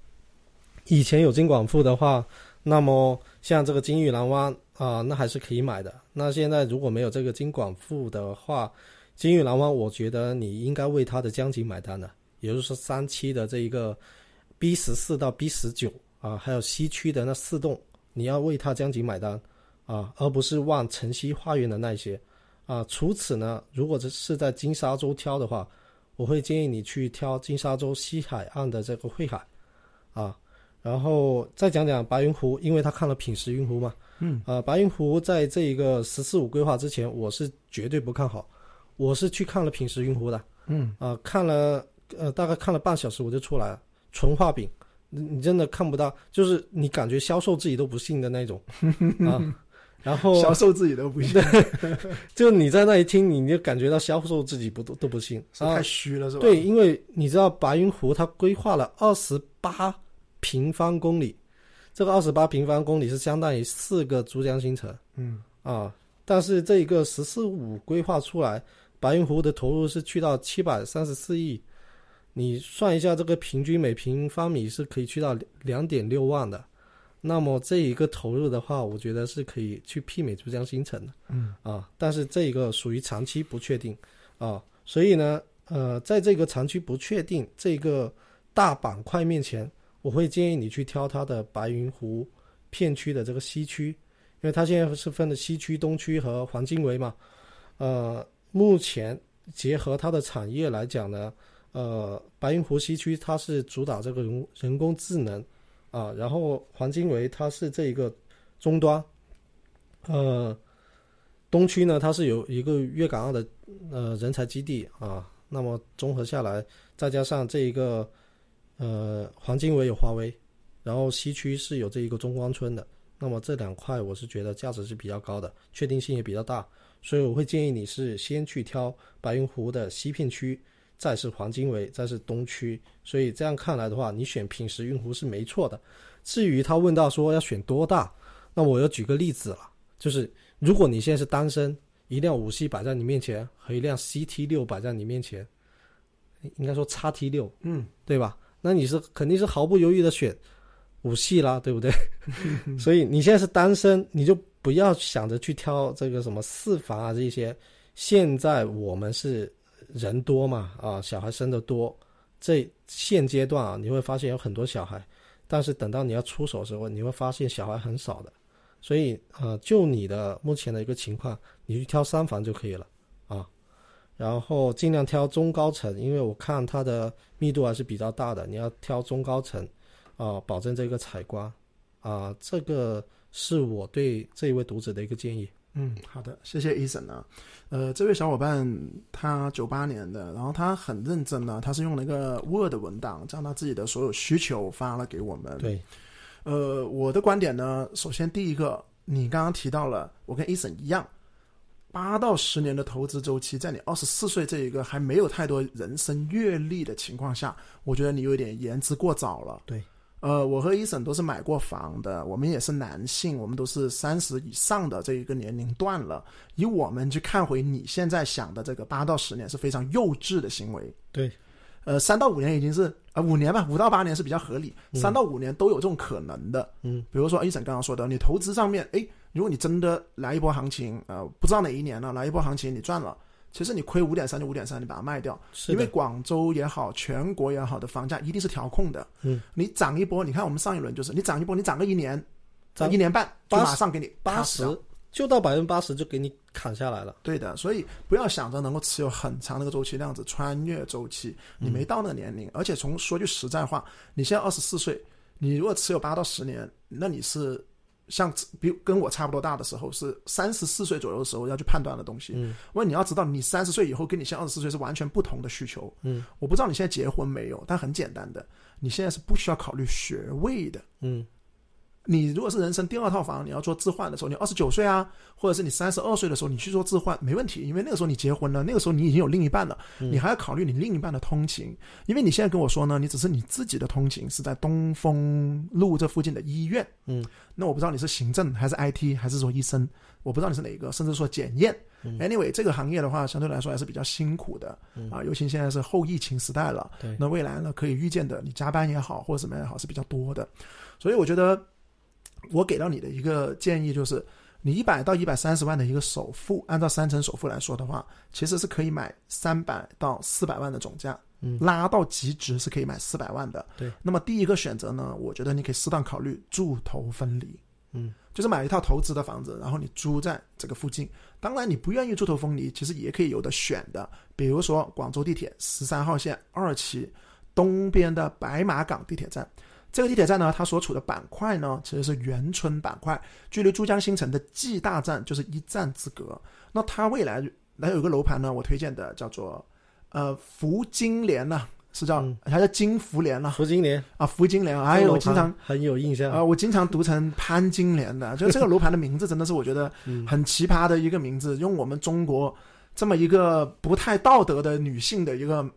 以前有金广富的话，那么像这个金玉兰湾啊，那还是可以买的。那现在如果没有这个金管付的话，金玉兰湾，我觉得你应该为它的江景买单的，也就是说三期的这一个 B 十四到 B 十九啊，还有西区的那四栋，你要为它江景买单啊，而不是望晨曦花园的那些啊。除此呢，如果这是在金沙洲挑的话，我会建议你去挑金沙洲西海岸的这个汇海啊。然后再讲讲白云湖，因为他看了品石云湖嘛，嗯，呃，白云湖在这一个“十四五”规划之前，我是绝对不看好。我是去看了品石云湖的，嗯，啊，看了呃，大概看了半小时我就出来了，纯画饼，你你真的看不到，就是你感觉销售自己都不信的那种 啊。然后销售自己都不信，就你在那一听，你就感觉到销售自己不都都不信，太虚了是吧？对，因为你知道白云湖它规划了二十八。平方公里，这个二十八平方公里是相当于四个珠江新城。嗯啊，但是这一个“十四五”规划出来，白云湖的投入是去到七百三十四亿，你算一下，这个平均每平方米是可以去到两点六万的。那么这一个投入的话，我觉得是可以去媲美珠江新城的。嗯啊，但是这一个属于长期不确定啊，所以呢，呃，在这个长期不确定这个大板块面前。我会建议你去挑它的白云湖片区的这个西区，因为它现在是分的西区、东区和黄金围嘛。呃，目前结合它的产业来讲呢，呃，白云湖西区它是主打这个人人工智能啊，然后黄金围它是这一个终端，呃，东区呢它是有一个粤港澳的呃人才基地啊，那么综合下来，再加上这一个。呃，黄金围有华为，然后西区是有这一个中关村的，那么这两块我是觉得价值是比较高的，确定性也比较大，所以我会建议你是先去挑白云湖的西片区，再是黄金围，再是东区。所以这样看来的话，你选平时运湖是没错的。至于他问到说要选多大，那我要举个例子了，就是如果你现在是单身，一辆五系摆在你面前和一辆 CT 六摆在你面前，应该说叉 T 六，嗯，对吧？那你是肯定是毫不犹豫的选五系啦，对不对？所以你现在是单身，你就不要想着去挑这个什么四房啊这些。现在我们是人多嘛，啊，小孩生的多，这现阶段啊，你会发现有很多小孩，但是等到你要出手的时候，你会发现小孩很少的。所以呃，就你的目前的一个情况，你去挑三房就可以了啊。然后尽量挑中高层，因为我看它的密度还是比较大的。你要挑中高层，啊，保证这个采光，啊，这个是我对这一位读者的一个建议。嗯，好的，谢谢 Eason 呢。呃，这位小伙伴他九八年的，然后他很认真呢，他是用了一个 Word 文档将他自己的所有需求发了给我们。对，呃，我的观点呢，首先第一个，你刚刚提到了，我跟 Eason 一样。八到十年的投资周期，在你二十四岁这一个还没有太多人生阅历的情况下，我觉得你有点言之过早了。对，呃，我和伊森都是买过房的，我们也是男性，我们都是三十以上的这一个年龄段了。以我们去看回你现在想的这个八到十年是非常幼稚的行为。对，呃，三到五年已经是呃五年吧，五到八年是比较合理，三到五年都有这种可能的。嗯，比如说伊森刚刚说的，你投资上面，哎。如果你真的来一波行情，呃，不知道哪一年了，来一波行情你赚了，其实你亏五点三就五点三，你把它卖掉，因为广州也好，全国也好的房价一定是调控的。嗯，你涨一波，你看我们上一轮就是你涨一波，你涨个一年，涨一年半就马上给你八十，就到百分之八十就给你砍下来了。对的，所以不要想着能够持有很长那个周期那样子穿越周期，你没到那个年龄，而且从说句实在话，你现在二十四岁，你如果持有八到十年，那你是。像比跟我差不多大的时候，是三十四岁左右的时候要去判断的东西。嗯，因为你要知道，你三十岁以后跟你现在二十四岁是完全不同的需求。嗯，我不知道你现在结婚没有，但很简单的，你现在是不需要考虑学位的。嗯。你如果是人生第二套房，你要做置换的时候，你二十九岁啊，或者是你三十二岁的时候，你去做置换没问题，因为那个时候你结婚了，那个时候你已经有另一半了，你还要考虑你另一半的通勤，因为你现在跟我说呢，你只是你自己的通勤是在东风路这附近的医院，嗯，那我不知道你是行政还是 IT 还是说医生，我不知道你是哪一个，甚至说检验，anyway 这个行业的话相对来说还是比较辛苦的，啊，尤其现在是后疫情时代了，对，那未来呢可以预见的，你加班也好或者什么也好是比较多的，所以我觉得。我给到你的一个建议就是，你一百到一百三十万的一个首付，按照三成首付来说的话，其实是可以买三百到四百万的总价，嗯拉到极值是可以买四百万的。对，那么第一个选择呢，我觉得你可以适当考虑住投分离。嗯，就是买一套投资的房子，然后你租在这个附近。当然，你不愿意住投分离，其实也可以有的选的，比如说广州地铁十三号线二期东边的白马港地铁站。这个地铁站呢，它所处的板块呢，其实是元村板块，距离珠江新城的 G 大站就是一站之隔。那它未来还有一个楼盘呢，我推荐的叫做呃福金联呢、是叫、嗯。还叫金福联呢福金莲，啊，福金联。哎，我经常很有印象。啊、我经常读成潘金莲的，就这个楼盘的名字真的是我觉得嗯。很奇葩的一个名字，用我们中国这么一个不太道德的女性的一个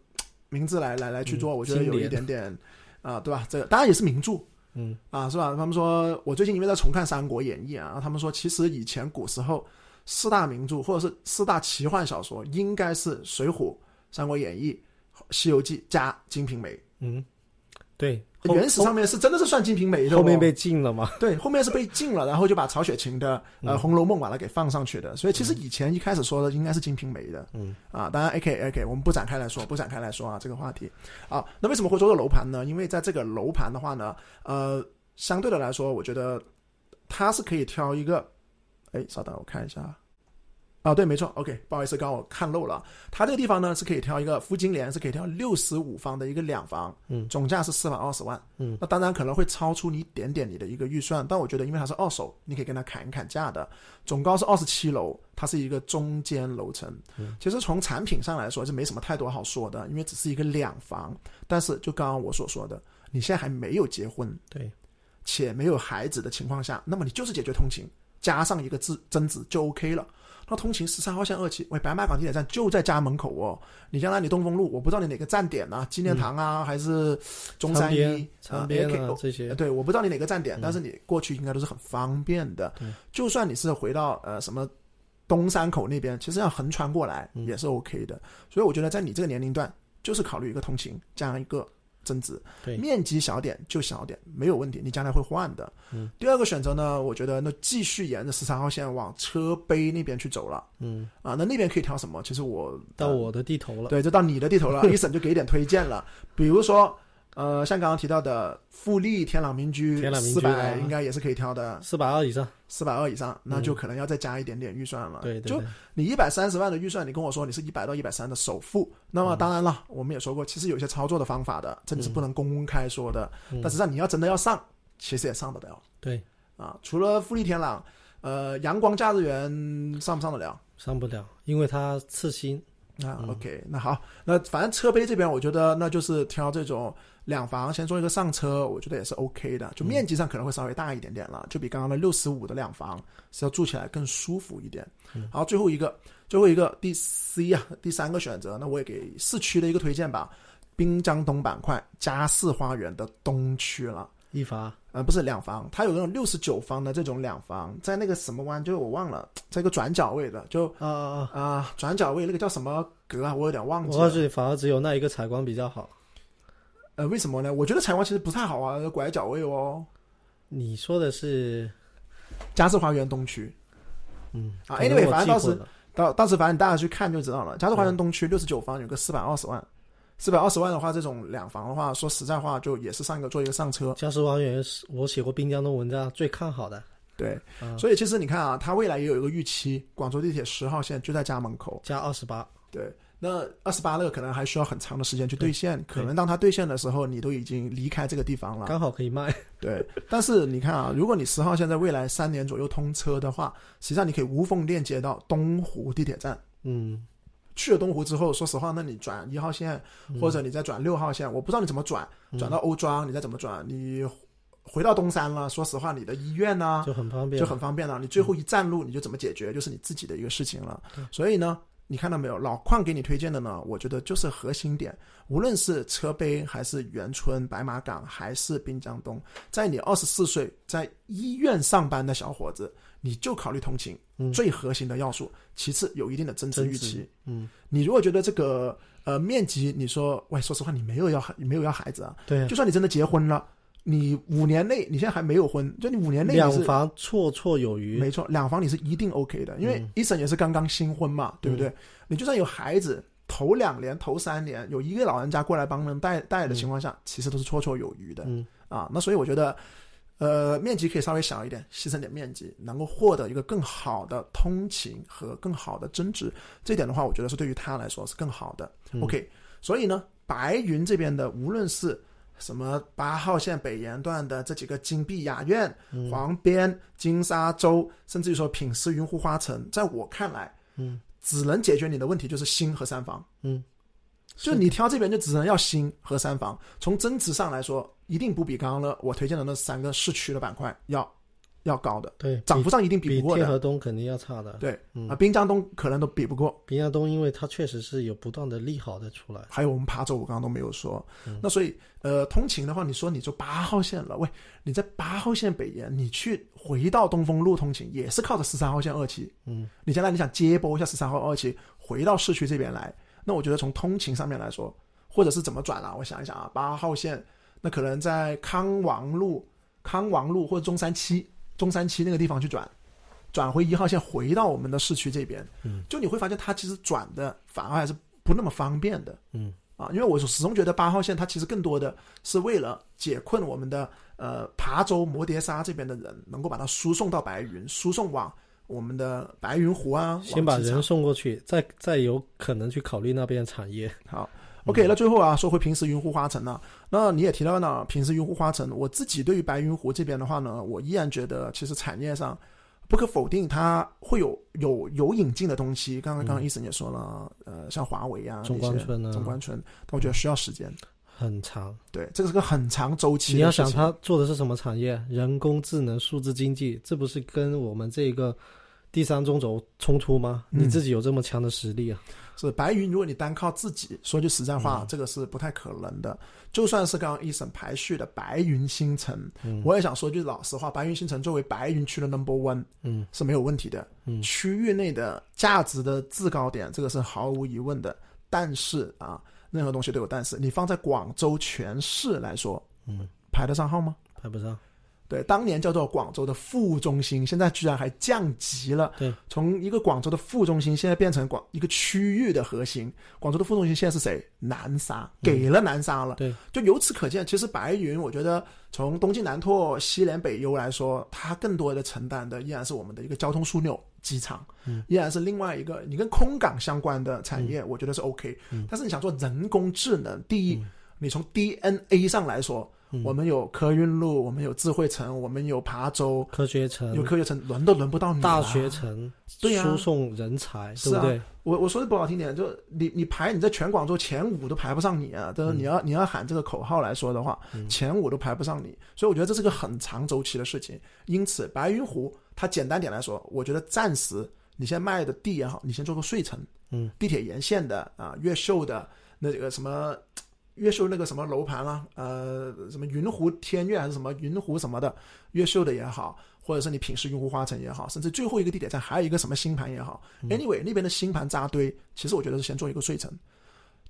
名字来来来去做，嗯我觉得有一点点啊、对吧？这个当然也是名著嗯啊，是吧？他们说我最近因为在重看《三国演义》啊，他们说其实以前古时候四大名著或者是四大奇幻小说应该是《水浒》《三国演义》《西游记》加《金瓶梅》。嗯，对，后原始上面是真的是算《金瓶梅》的、哦，后面被禁了嘛？对，后面是被禁了，然后就把曹雪芹的呃《嗯红楼梦》把它给放上去的。所以其实以前一开始说的应该是《金瓶梅》的，嗯啊，当然 A K A K 我们不展开来说，不展开来说啊这个话题啊。那为什么会说这个楼盘呢？因为在这个楼盘的话呢，呃，相对的来说，我觉得它是可以挑一个，哎，稍等，我看一下。啊，对，没错，OK，不好意思，刚刚我看漏了。它这个地方呢是可以挑一个夫金联，是可以挑六十五方的一个两房，嗯总价是四百二十万，嗯，那当然可能会超出你一点点你的一个预算，但我觉得因为它是二手，你可以跟它砍一砍价的。总高是二十七楼，它是一个中间楼层。嗯其实从产品上来说是没什么太多好说的，因为只是一个两房。但是就刚刚我所说的，你现在还没有结婚，对，且没有孩子的情况下，那么你就是解决通勤，加上一个增增值就 OK 了。那通勤十三号线二期，喂，白马港地铁站就在家门口哦。你将来你东风路，我不知道你哪个站点啊，纪念堂啊，还是中山一长边、长边也可以啊这些呃，对，我不知道你哪个站点，嗯但是你过去应该都是很方便的对。就算你是回到呃什么东山口那边，其实要横穿过来嗯也是 OK 的。所以我觉得在你这个年龄段，就是考虑一个通勤这样一个增值，对，面积小点就小点，没有问题，你将来会换的。嗯，第二个选择呢，我觉得那继续沿着十三号线往车陂那边去走了嗯，啊，那那边可以挑什么？其实我呃到我的地头了。对，就到你的地头了。一审就给点推荐了，比如说，呃，像刚刚提到的富力、天朗民居，四百应该也是可以挑的，四百二以上，四百二以上，那就可能要再加一点点预算了。就对对对，你一百三十万的预算，你跟我说你是一百到一百三的首付，那嗯么当然了，我们也说过，其实有些操作的方法的，这里是不能公开说的，嗯但实际上你要真的要上，其实也上得了对，啊。除了富力、天朗，呃，阳光假日园上不上得了？上不了，因为它次新。啊、嗯 o k 那好，那反正车杯这边，我觉得那就是挑这种两房，先做一个上车，我觉得也是 OK 的，就面积上可能会稍微大一点点了，就比刚刚的六十五的两房是要住起来更舒服一点。嗯好，最后一个，最后一个第 C 啊，第三个选择，那我也给市区的一个推荐吧，滨江东板块嘉士花园的东区了。一房呃，不是两房，它有那种六十九方的这种两房，在那个什么湾，就是我忘了，在一个转角位的，就啊啊啊！啊、转角位那个叫什么阁啊，我有点忘记了。我告诉你，反而只有那一个采光比较好。呃，为什么呢？我觉得采光其实不太好啊，拐角位哦。你说的是，嘉士花园东区，嗯啊 anyway，反正到时到到时反正大家去看就知道了。嘉士花嗯园东区六十九方有个四百二十万，四百二十万的话，这种两房的话，说实在话，就也是上一个做一个上车。嘉士花园是我写过滨江的文章最看好的，对，啊，所以其实你看啊，它未来也有一个预期，广州地铁十号线就在家门口。加二十八，对，那二十八那个可能还需要很长的时间去兑现，可能当它兑现的时候，你都已经离开这个地方了。刚好可以卖。对，但是你看啊，如果你十号线在未来三年左右通车的话，实际上你可以无缝链接到东湖地铁站。嗯，去了东湖之后，说实话，那你转一号线，嗯或者你再转六号线，我不知道你怎么转，转到欧庄，你再怎么转，你回到东山了，说实话，你的医院呢、就很方便，就很方便了。你最后一站路，你就怎么解决，就是你自己的一个事情了。所以呢，你看到没有，老邝给你推荐的呢，我觉得就是核心点，无论是车陂还是园村、白马港还是滨江东，在你二十四岁在医院上班的小伙子，你就考虑通勤，嗯最核心的要素。其次，有一定的增值预期。嗯，你如果觉得这个呃面积，你说喂，说实话，你没有要没有要孩子啊，对啊，就算你真的结婚了，你五年内你现在还没有婚，就你五年内两房绰绰有余。没错，两房你是一定 OK 的，因为嗯医生也是刚刚新婚嘛，对不对？你就算有孩子，头两年、头三年有一个老人家过来帮忙带带的情况下，其实都是绰绰有余的。嗯啊，那所以我觉得，呃，面积可以稍微小一点，牺牲点面积，能够获得一个更好的通勤和更好的增值，这点的话，我觉得是对于他来说是更好的。嗯 OK，所以呢，白云这边的无论是什么八号线北延段的这几个金碧雅苑、嗯。黄边、金沙洲，甚至于说品思云湖花城，在我看来，嗯，只能解决你的问题就是新和三房。嗯，就你挑这边就只能要新和三房，从增值上来说，一定不比刚刚的我推荐的那三个市区的板块要要高的，对，涨幅上一定比不过的。河东肯定要差的。对嗯啊，滨江东可能都比不过，滨江东因为它确实是有不断的利好的出来。还有我们琶洲，我刚刚都没有说。嗯那所以呃，通勤的话，你说你就八号线了，喂，你在八号线北延，你去回到东风路通勤，也是靠着十三号线二期。嗯，你将来你想接驳一下十三号二期回到市区这边来，那我觉得从通勤上面来说，或者是怎么转啊？我想一想啊，八号线那可能在康王路、康王路或者中山七、中山七那个地方去转，转回一号线回到我们的市区这边，嗯，就你会发现它其实转的反而还是不那么方便的，嗯。啊，因为我始终觉得八号线它其实更多的是为了解困我们的呃琶洲摩碟沙这边的人，能够把它输送到白云，输送往我们的白云湖啊，先把人送过去，再再有可能去考虑那边的产业。好，OK，那最后啊，说回平时云湖花城呢，那你也提到呢，平时云湖花城，我自己对于白云湖这边的话呢，我依然觉得其实产业上不可否定，它会有有有引进的东西。刚刚刚刚医生也说了，呃，像华为啊，中关村啊中关村，但我觉得需要时间。很长，对，这个是个很长周期你要。想它做的是什么产业？人工智能、数字经济，这不是跟我们这个第三中轴冲突吗？嗯你自己有这么强的实力啊？是白云，如果你单靠自己，说句实在话，嗯这个是不太可能的。就算是刚刚一审排序的白云新城，嗯我也想说句老实话，白云新城作为白云区的 number one 嗯是没有问题的。嗯区域内的价值的制高点，这个是毫无疑问的。但是啊，任何东西都有但是。你放在广州全市来说，嗯，排得上号吗？排不上。对，当年叫做广州的副中心，现在居然还降级了。对，从一个广州的副中心，现在变成广一个区域的核心。广州的副中心现在是谁？南沙，给了南沙了。对，就由此可见，其实白云，我觉得从东进南拓、西联北优来说，它更多的承担的依然是我们的一个交通枢纽机场，嗯，依然是另外一个你跟空港相关的产业，我觉得是 OK。嗯但是你想做人工智能，第一，嗯你从 DNA 上来说，嗯我们有科运路，我们有智慧城，我们有琶洲，科学城有、科学城，轮都轮不到你了大学城，对呀输送人才，是啊对不对？我我说的不好听点，就你你排你在全广州前五都排不上你啊！就是你要、你要喊这个口号来说的话，嗯前五都排不上你，所以我觉得这是个很长周期的事情。因此，白云湖它简单点来说，我觉得暂时你先卖的地也好，你先做个睡城，嗯，地铁沿线的啊，越秀的那个什么。越秀那个什么楼盘啊，呃，什么云湖天悦还是什么云湖什么的，越秀的也好，或者是你品势云湖花城也好，甚至最后一个地铁站还有一个什么新盘也好、a n y w a y 那边的新盘扎堆，其实我觉得是先做一个睡城。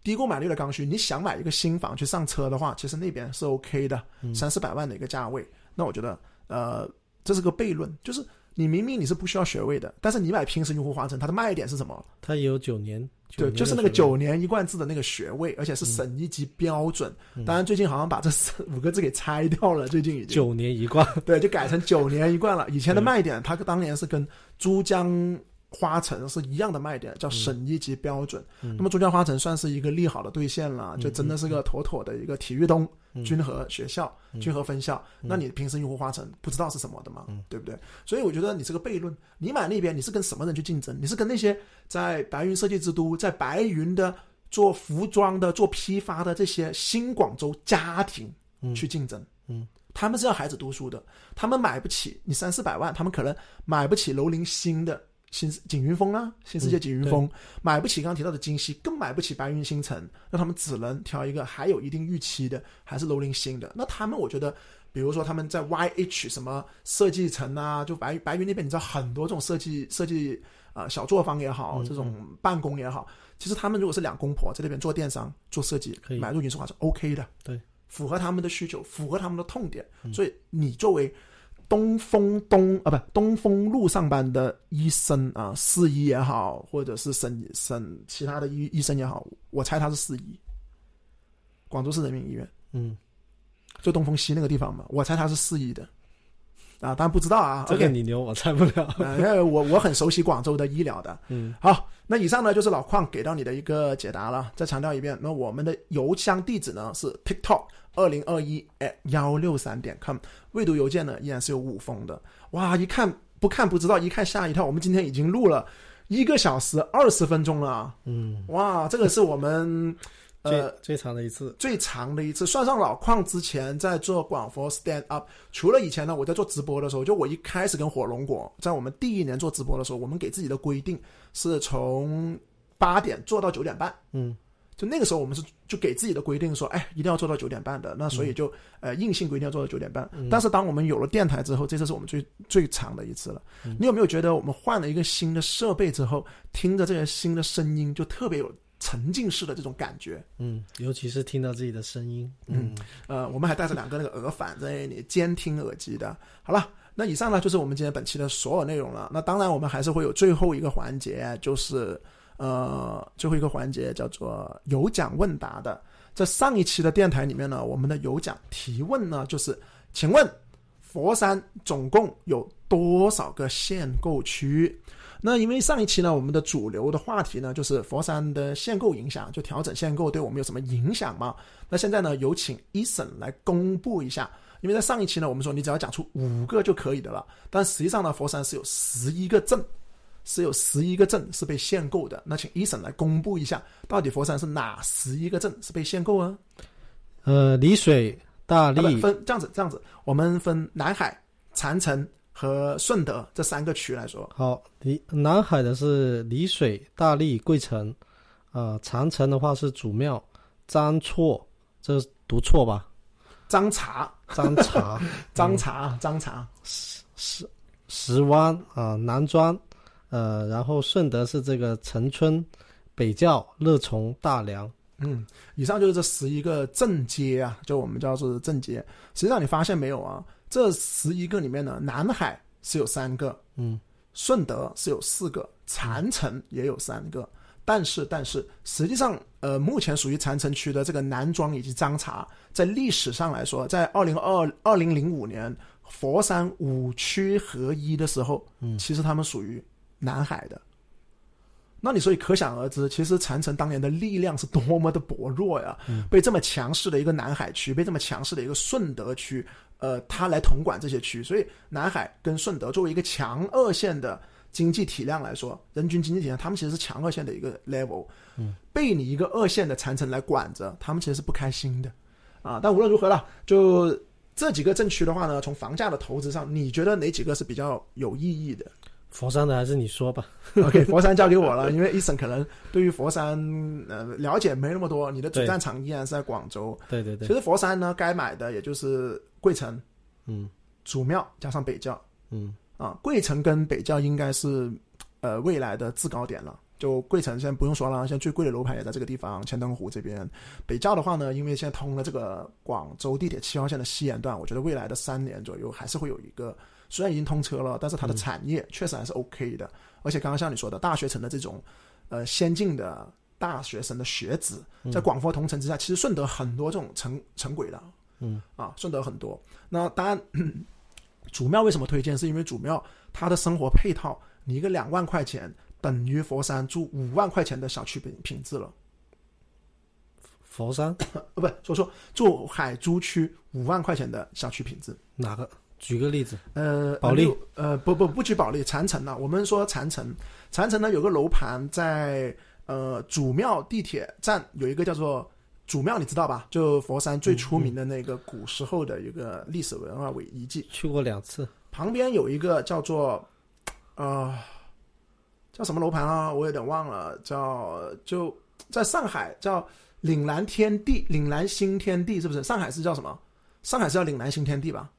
低购买率的刚需，你想买一个新房去上车的话，其实那边是 OK 的，三四百万的一个价位。那我觉得，呃，这是个悖论，就是你明明你是不需要学位的，但是你买平时用户花城，它的卖点是什么？它也有九年，对，年就是那个九年一贯制的那个学位，而且是省一级标准。当然，最近好像把这四五个字给拆掉了，最近已经九年一贯，对，就改成九年一贯了。以前的卖点，它当年是跟珠江花城是一样的卖点，叫省一级标准。嗯那么珠江花城算是一个利好的兑现了，就真的是个妥妥的一个体育东嗯君和学校、君和分校。那你平时用户花城不知道是什么的嘛，对不对？所以我觉得你是个悖论。你买那边，你是跟什么人去竞争？你是跟那些在白云设计之都、在白云的做服装的、做批发的这些新广州家庭去竞争。嗯，他们是要孩子读书的，他们买不起你三四百万，他们可能买不起楼龄新的新景云峰啊，新世界景云峰，买不起刚刚提到的金溪，更买不起白云新城，那他们只能挑一个还有一定预期的，还是楼龄新的。那他们我觉得，比如说他们在 YH 什么设计城啊，就白白云那边，你知道很多这种设计设计啊、呃小作坊也好，这种办公也好，其实他们如果是两公婆在那边做电商做设计买入云石华是 OK 的，对，符合他们的需求，符合他们的痛点。所以你作为东风东啊，不东风路上班的医生啊，四医也好，或者是省省其他的医医生也好，我猜他是四医，广州市人民医院，嗯，就东风西那个地方嘛，我猜他是四医的。啊，当然不知道啊，这个你牛，我猜不了。我我很熟悉广州的医疗的。嗯，好，那以上呢就是老邝给到你的一个解答了。再强调一遍，那我们的邮箱地址呢是 tiktok 二零二一 at 幺六三点 com，未读邮件呢依然是有五封的。哇，一看不看不知道，一看吓一跳。我们今天已经录了一个小时二十分钟了。嗯，哇，这个是我们。呃，最长的一次，最长的一次，算上老矿之前在做广佛 stand up，除了以前呢，我在做直播的时候，就我一开始跟火龙果在我们第一年做直播的时候，我们给自己的规定是从八点做到九点半，嗯，就那个时候我们是就给自己的规定说，哎，一定要做到九点半的，那所以就呃硬性规定要做到九点半。但是当我们有了电台之后，这次是我们最最长的一次了。你有没有觉得我们换了一个新的设备之后，听着这些新的声音就特别有？沉浸式的这种感觉，嗯，尤其是听到自己的声音，嗯，呃，我们还带着两个那个耳返在你监听耳机的。好了，那以上呢就是我们今天本期的所有内容了。那当然，我们还是会有最后一个环节，就是呃，最后一个环节叫做有奖问答的。在上一期的电台里面呢，我们的有奖提问呢，就是请问佛山总共有多少个限购区？那因为上一期呢，我们的主流的话题呢，就是佛山的限购影响，就调整限购对我们有什么影响吗？那现在呢，有请一审来公布一下。因为在上一期呢，我们说你只要讲出五个就可以的了，但实际上呢，佛山是有十一个镇，是有十一个镇是被限购的。那请一审来公布一下，到底佛山是哪十一个镇是被限购啊？呃，丽水、大荔分这样子，这样子，我们分南海、长城。和顺德这三个区来说，好，离南海的是丽水、大荔、桂城，啊，长城的话是祖庙、张错，这读错吧？张茶，张茶，张茶，张茶，石石石湾啊，南庄，呃，然后顺德是这个陈村、北窖、乐从、大良。嗯，以上就是这十一个镇街啊，就我们叫做镇街。实际上你发现没有啊？这十一个里面呢，南海是有三个，嗯，顺德是有四个，禅城也有三个，但是但是实际上，呃，目前属于禅城区的这个南庄以及张茶，在历史上来说，在二零二二零零五年佛山五区合一的时候，嗯，其实他们属于南海的。那你所以可想而知，其实禅城当年的力量是多么的薄弱呀！被这么强势的一个南海区，被这么强势的一个顺德区，呃，他来统管这些区，所以南海跟顺德作为一个强二线的经济体量来说，人均经济体量，他们其实是强二线的一个 level。嗯，被你一个二线的禅城来管着，他们其实是不开心的啊！但无论如何了，就这几个镇区的话呢，从房价的投资上，你觉得哪几个是比较有意义的？佛山的还是你说吧。OK，佛山交给我了，因为 Eason 可能对于佛山呃了解没那么多。你的主战场依然是在广州。对对对。其实佛山呢，该买的也就是桂城，嗯，祖庙加上北窖，嗯啊，桂城跟北窖应该是呃未来的制高点了。就桂城现在不用说了，现在最贵的楼盘也在这个地方，千灯湖这边。北窖的话呢，因为现在通了这个广州地铁七号线的西延段，我觉得未来的三年左右还是会有一个。虽然已经通车了，但是它的产业确实还是 OK 的。而且刚刚像你说的，大学城的这种，呃，先进的大学生的学子，在广佛同城之下，其实顺德很多这种城城轨的，嗯，啊，顺德很多。那当然，主庙为什么推荐？是因为主庙它的生活配套，你一个两万块钱等于佛山住五万块钱的小区品品质了。佛山？呃，不，说错，住海珠区五万块钱的小区品质，哪个？举个例子，呃，保利，呃，不不不举保利，禅城呢？我们说禅城，禅城呢有个楼盘在呃祖庙地铁站有一个叫做祖庙，你知道吧？就佛山最出名的那个古时候的一个历史文化遗遗迹，去过两次。旁边有一个叫做呃叫什么楼盘啊？我有点忘了，叫就在上海叫岭南天地，岭南新天地是不是？上海是叫什么？上海是叫岭南新天地吧？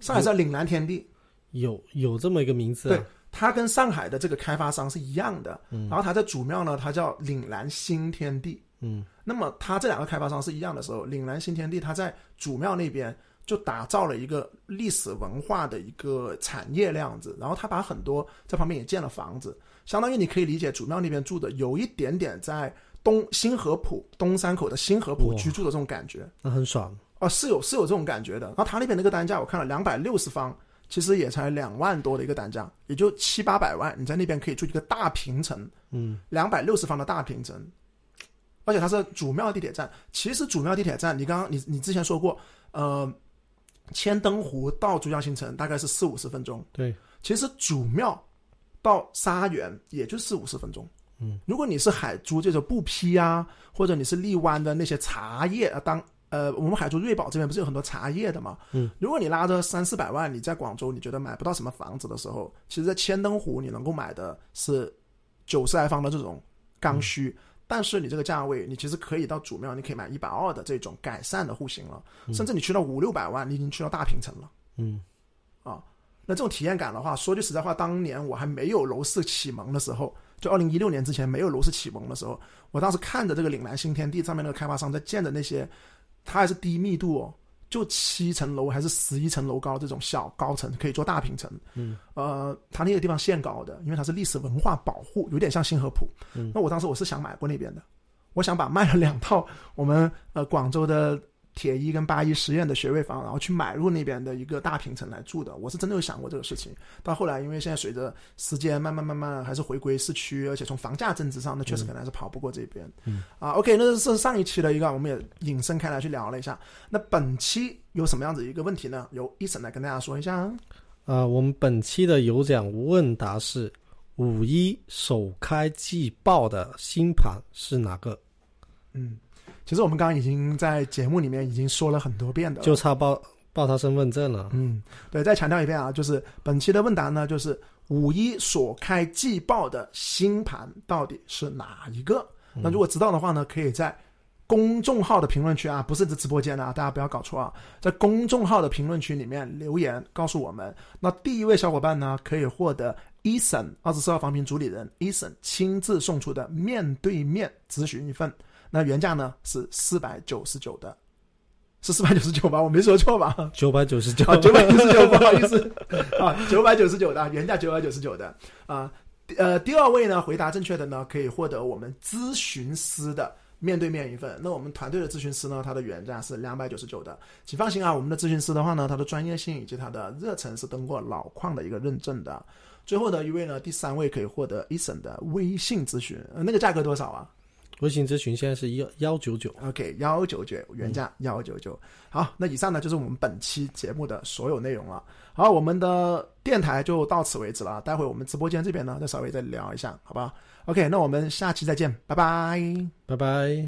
上海叫岭南天地，有有这么一个名字。对，它跟上海的这个开发商是一样的。嗯，然后它在主庙呢，它叫岭南新天地。嗯那么它这两个开发商是一样的时候，岭南新天地它在主庙那边就打造了一个历史文化的一个产业样子，然后他把很多在旁边也建了房子，相当于你可以理解主庙那边住的有一点点在东新河浦东山口的新河浦居住的这种感觉。那很爽。哦，是有是有这种感觉的。然后他那边那个单价，我看了两百六十方，其实也才两万多的一个单价，也就七八百万，你在那边可以住一个大平层，嗯两百六十方的大平层，而且它是主庙地铁站。其实主庙地铁站，你刚刚你你之前说过，呃，千灯湖到珠江新城大概是四五十分钟，对，其实主庙到沙园也就四五十分钟。嗯，如果你是海珠这种布匹啊，或者你是荔湾的那些茶叶啊，当呃我们海珠瑞宝这边不是有很多茶叶的嘛？嗯，如果你拉着三四百万，你在广州你觉得买不到什么房子的时候，其实，在千灯湖你能够买的是九十来方的这种刚需。但是你这个价位，你其实可以到主庙，你可以买一百二的这种改善的户型了，甚至你去到五六百万，你已经去到大平层了。嗯啊，那这种体验感的话，说句实在话，当年我还没有楼市启蒙的时候，就二零一六年之前没有楼市启蒙的时候，我当时看着这个岭南新天地上面那个开发商在建的那些，它还是低密度哦，就七层楼还是十一层楼高这种小高层可以做大平层，嗯，呃，它那个地方限高的，因为它是历史文化保护，有点像新河浦。嗯。那我当时我是想买过那边的，我想把卖了两套我们呃广州的铁一跟八一实验的学位房，然后去买入那边的一个大平层来住的。我是真的有想过这个事情。到后来，因为现在随着时间慢慢慢慢还是回归市区，而且从房价增值上，那确实可能还是跑不过这边。嗯啊，OK，那是上一期的一个，我们也引申开来去聊了一下。那本期有什么样子一个问题呢？由一审来跟大家说一下。啊、我们本期的有奖问答是：五一首开季报的新盘是哪个？嗯，其实我们刚刚已经在节目里面已经说了很多遍的，就差报报他身份证了。嗯，对，再强调一遍啊，就是本期的问答呢，就是五一所开季报的新盘到底是哪一个？那如果知道的话呢，可以在公众号的评论区啊，不是这直播间啊，大家不要搞错啊，在公众号的评论区里面留言告诉我们。那第一位小伙伴呢，可以获得 Eason 二十四号房评主理人 Eason 亲自送出的面对面咨询一份，那原价呢是四百九十九的，是四百九十九吧？我没说错吧？九百九十九啊，九百九十九，不好意思啊，九百九十九的原价九百九十九的啊。呃，第二位呢，回答正确的呢，可以获得我们咨询师的面对面一份。那我们团队的咨询师呢，他的原价是两百九十九的。请放心啊，我们的咨询师的话呢，他的专业性以及他的热忱是通过老矿的一个认证的。最后的一位呢，第三位可以获得 Eason 的微信咨询，呃，那个价格多少啊？微信咨询现在是幺幺九九。OK，幺九九原价幺九九。好，那以上呢就是我们本期节目的所有内容了。好，我们的电台就到此为止了。待会我们直播间这边呢，再稍微再聊一下，好吧？OK，那我们下期再见，拜拜。拜拜。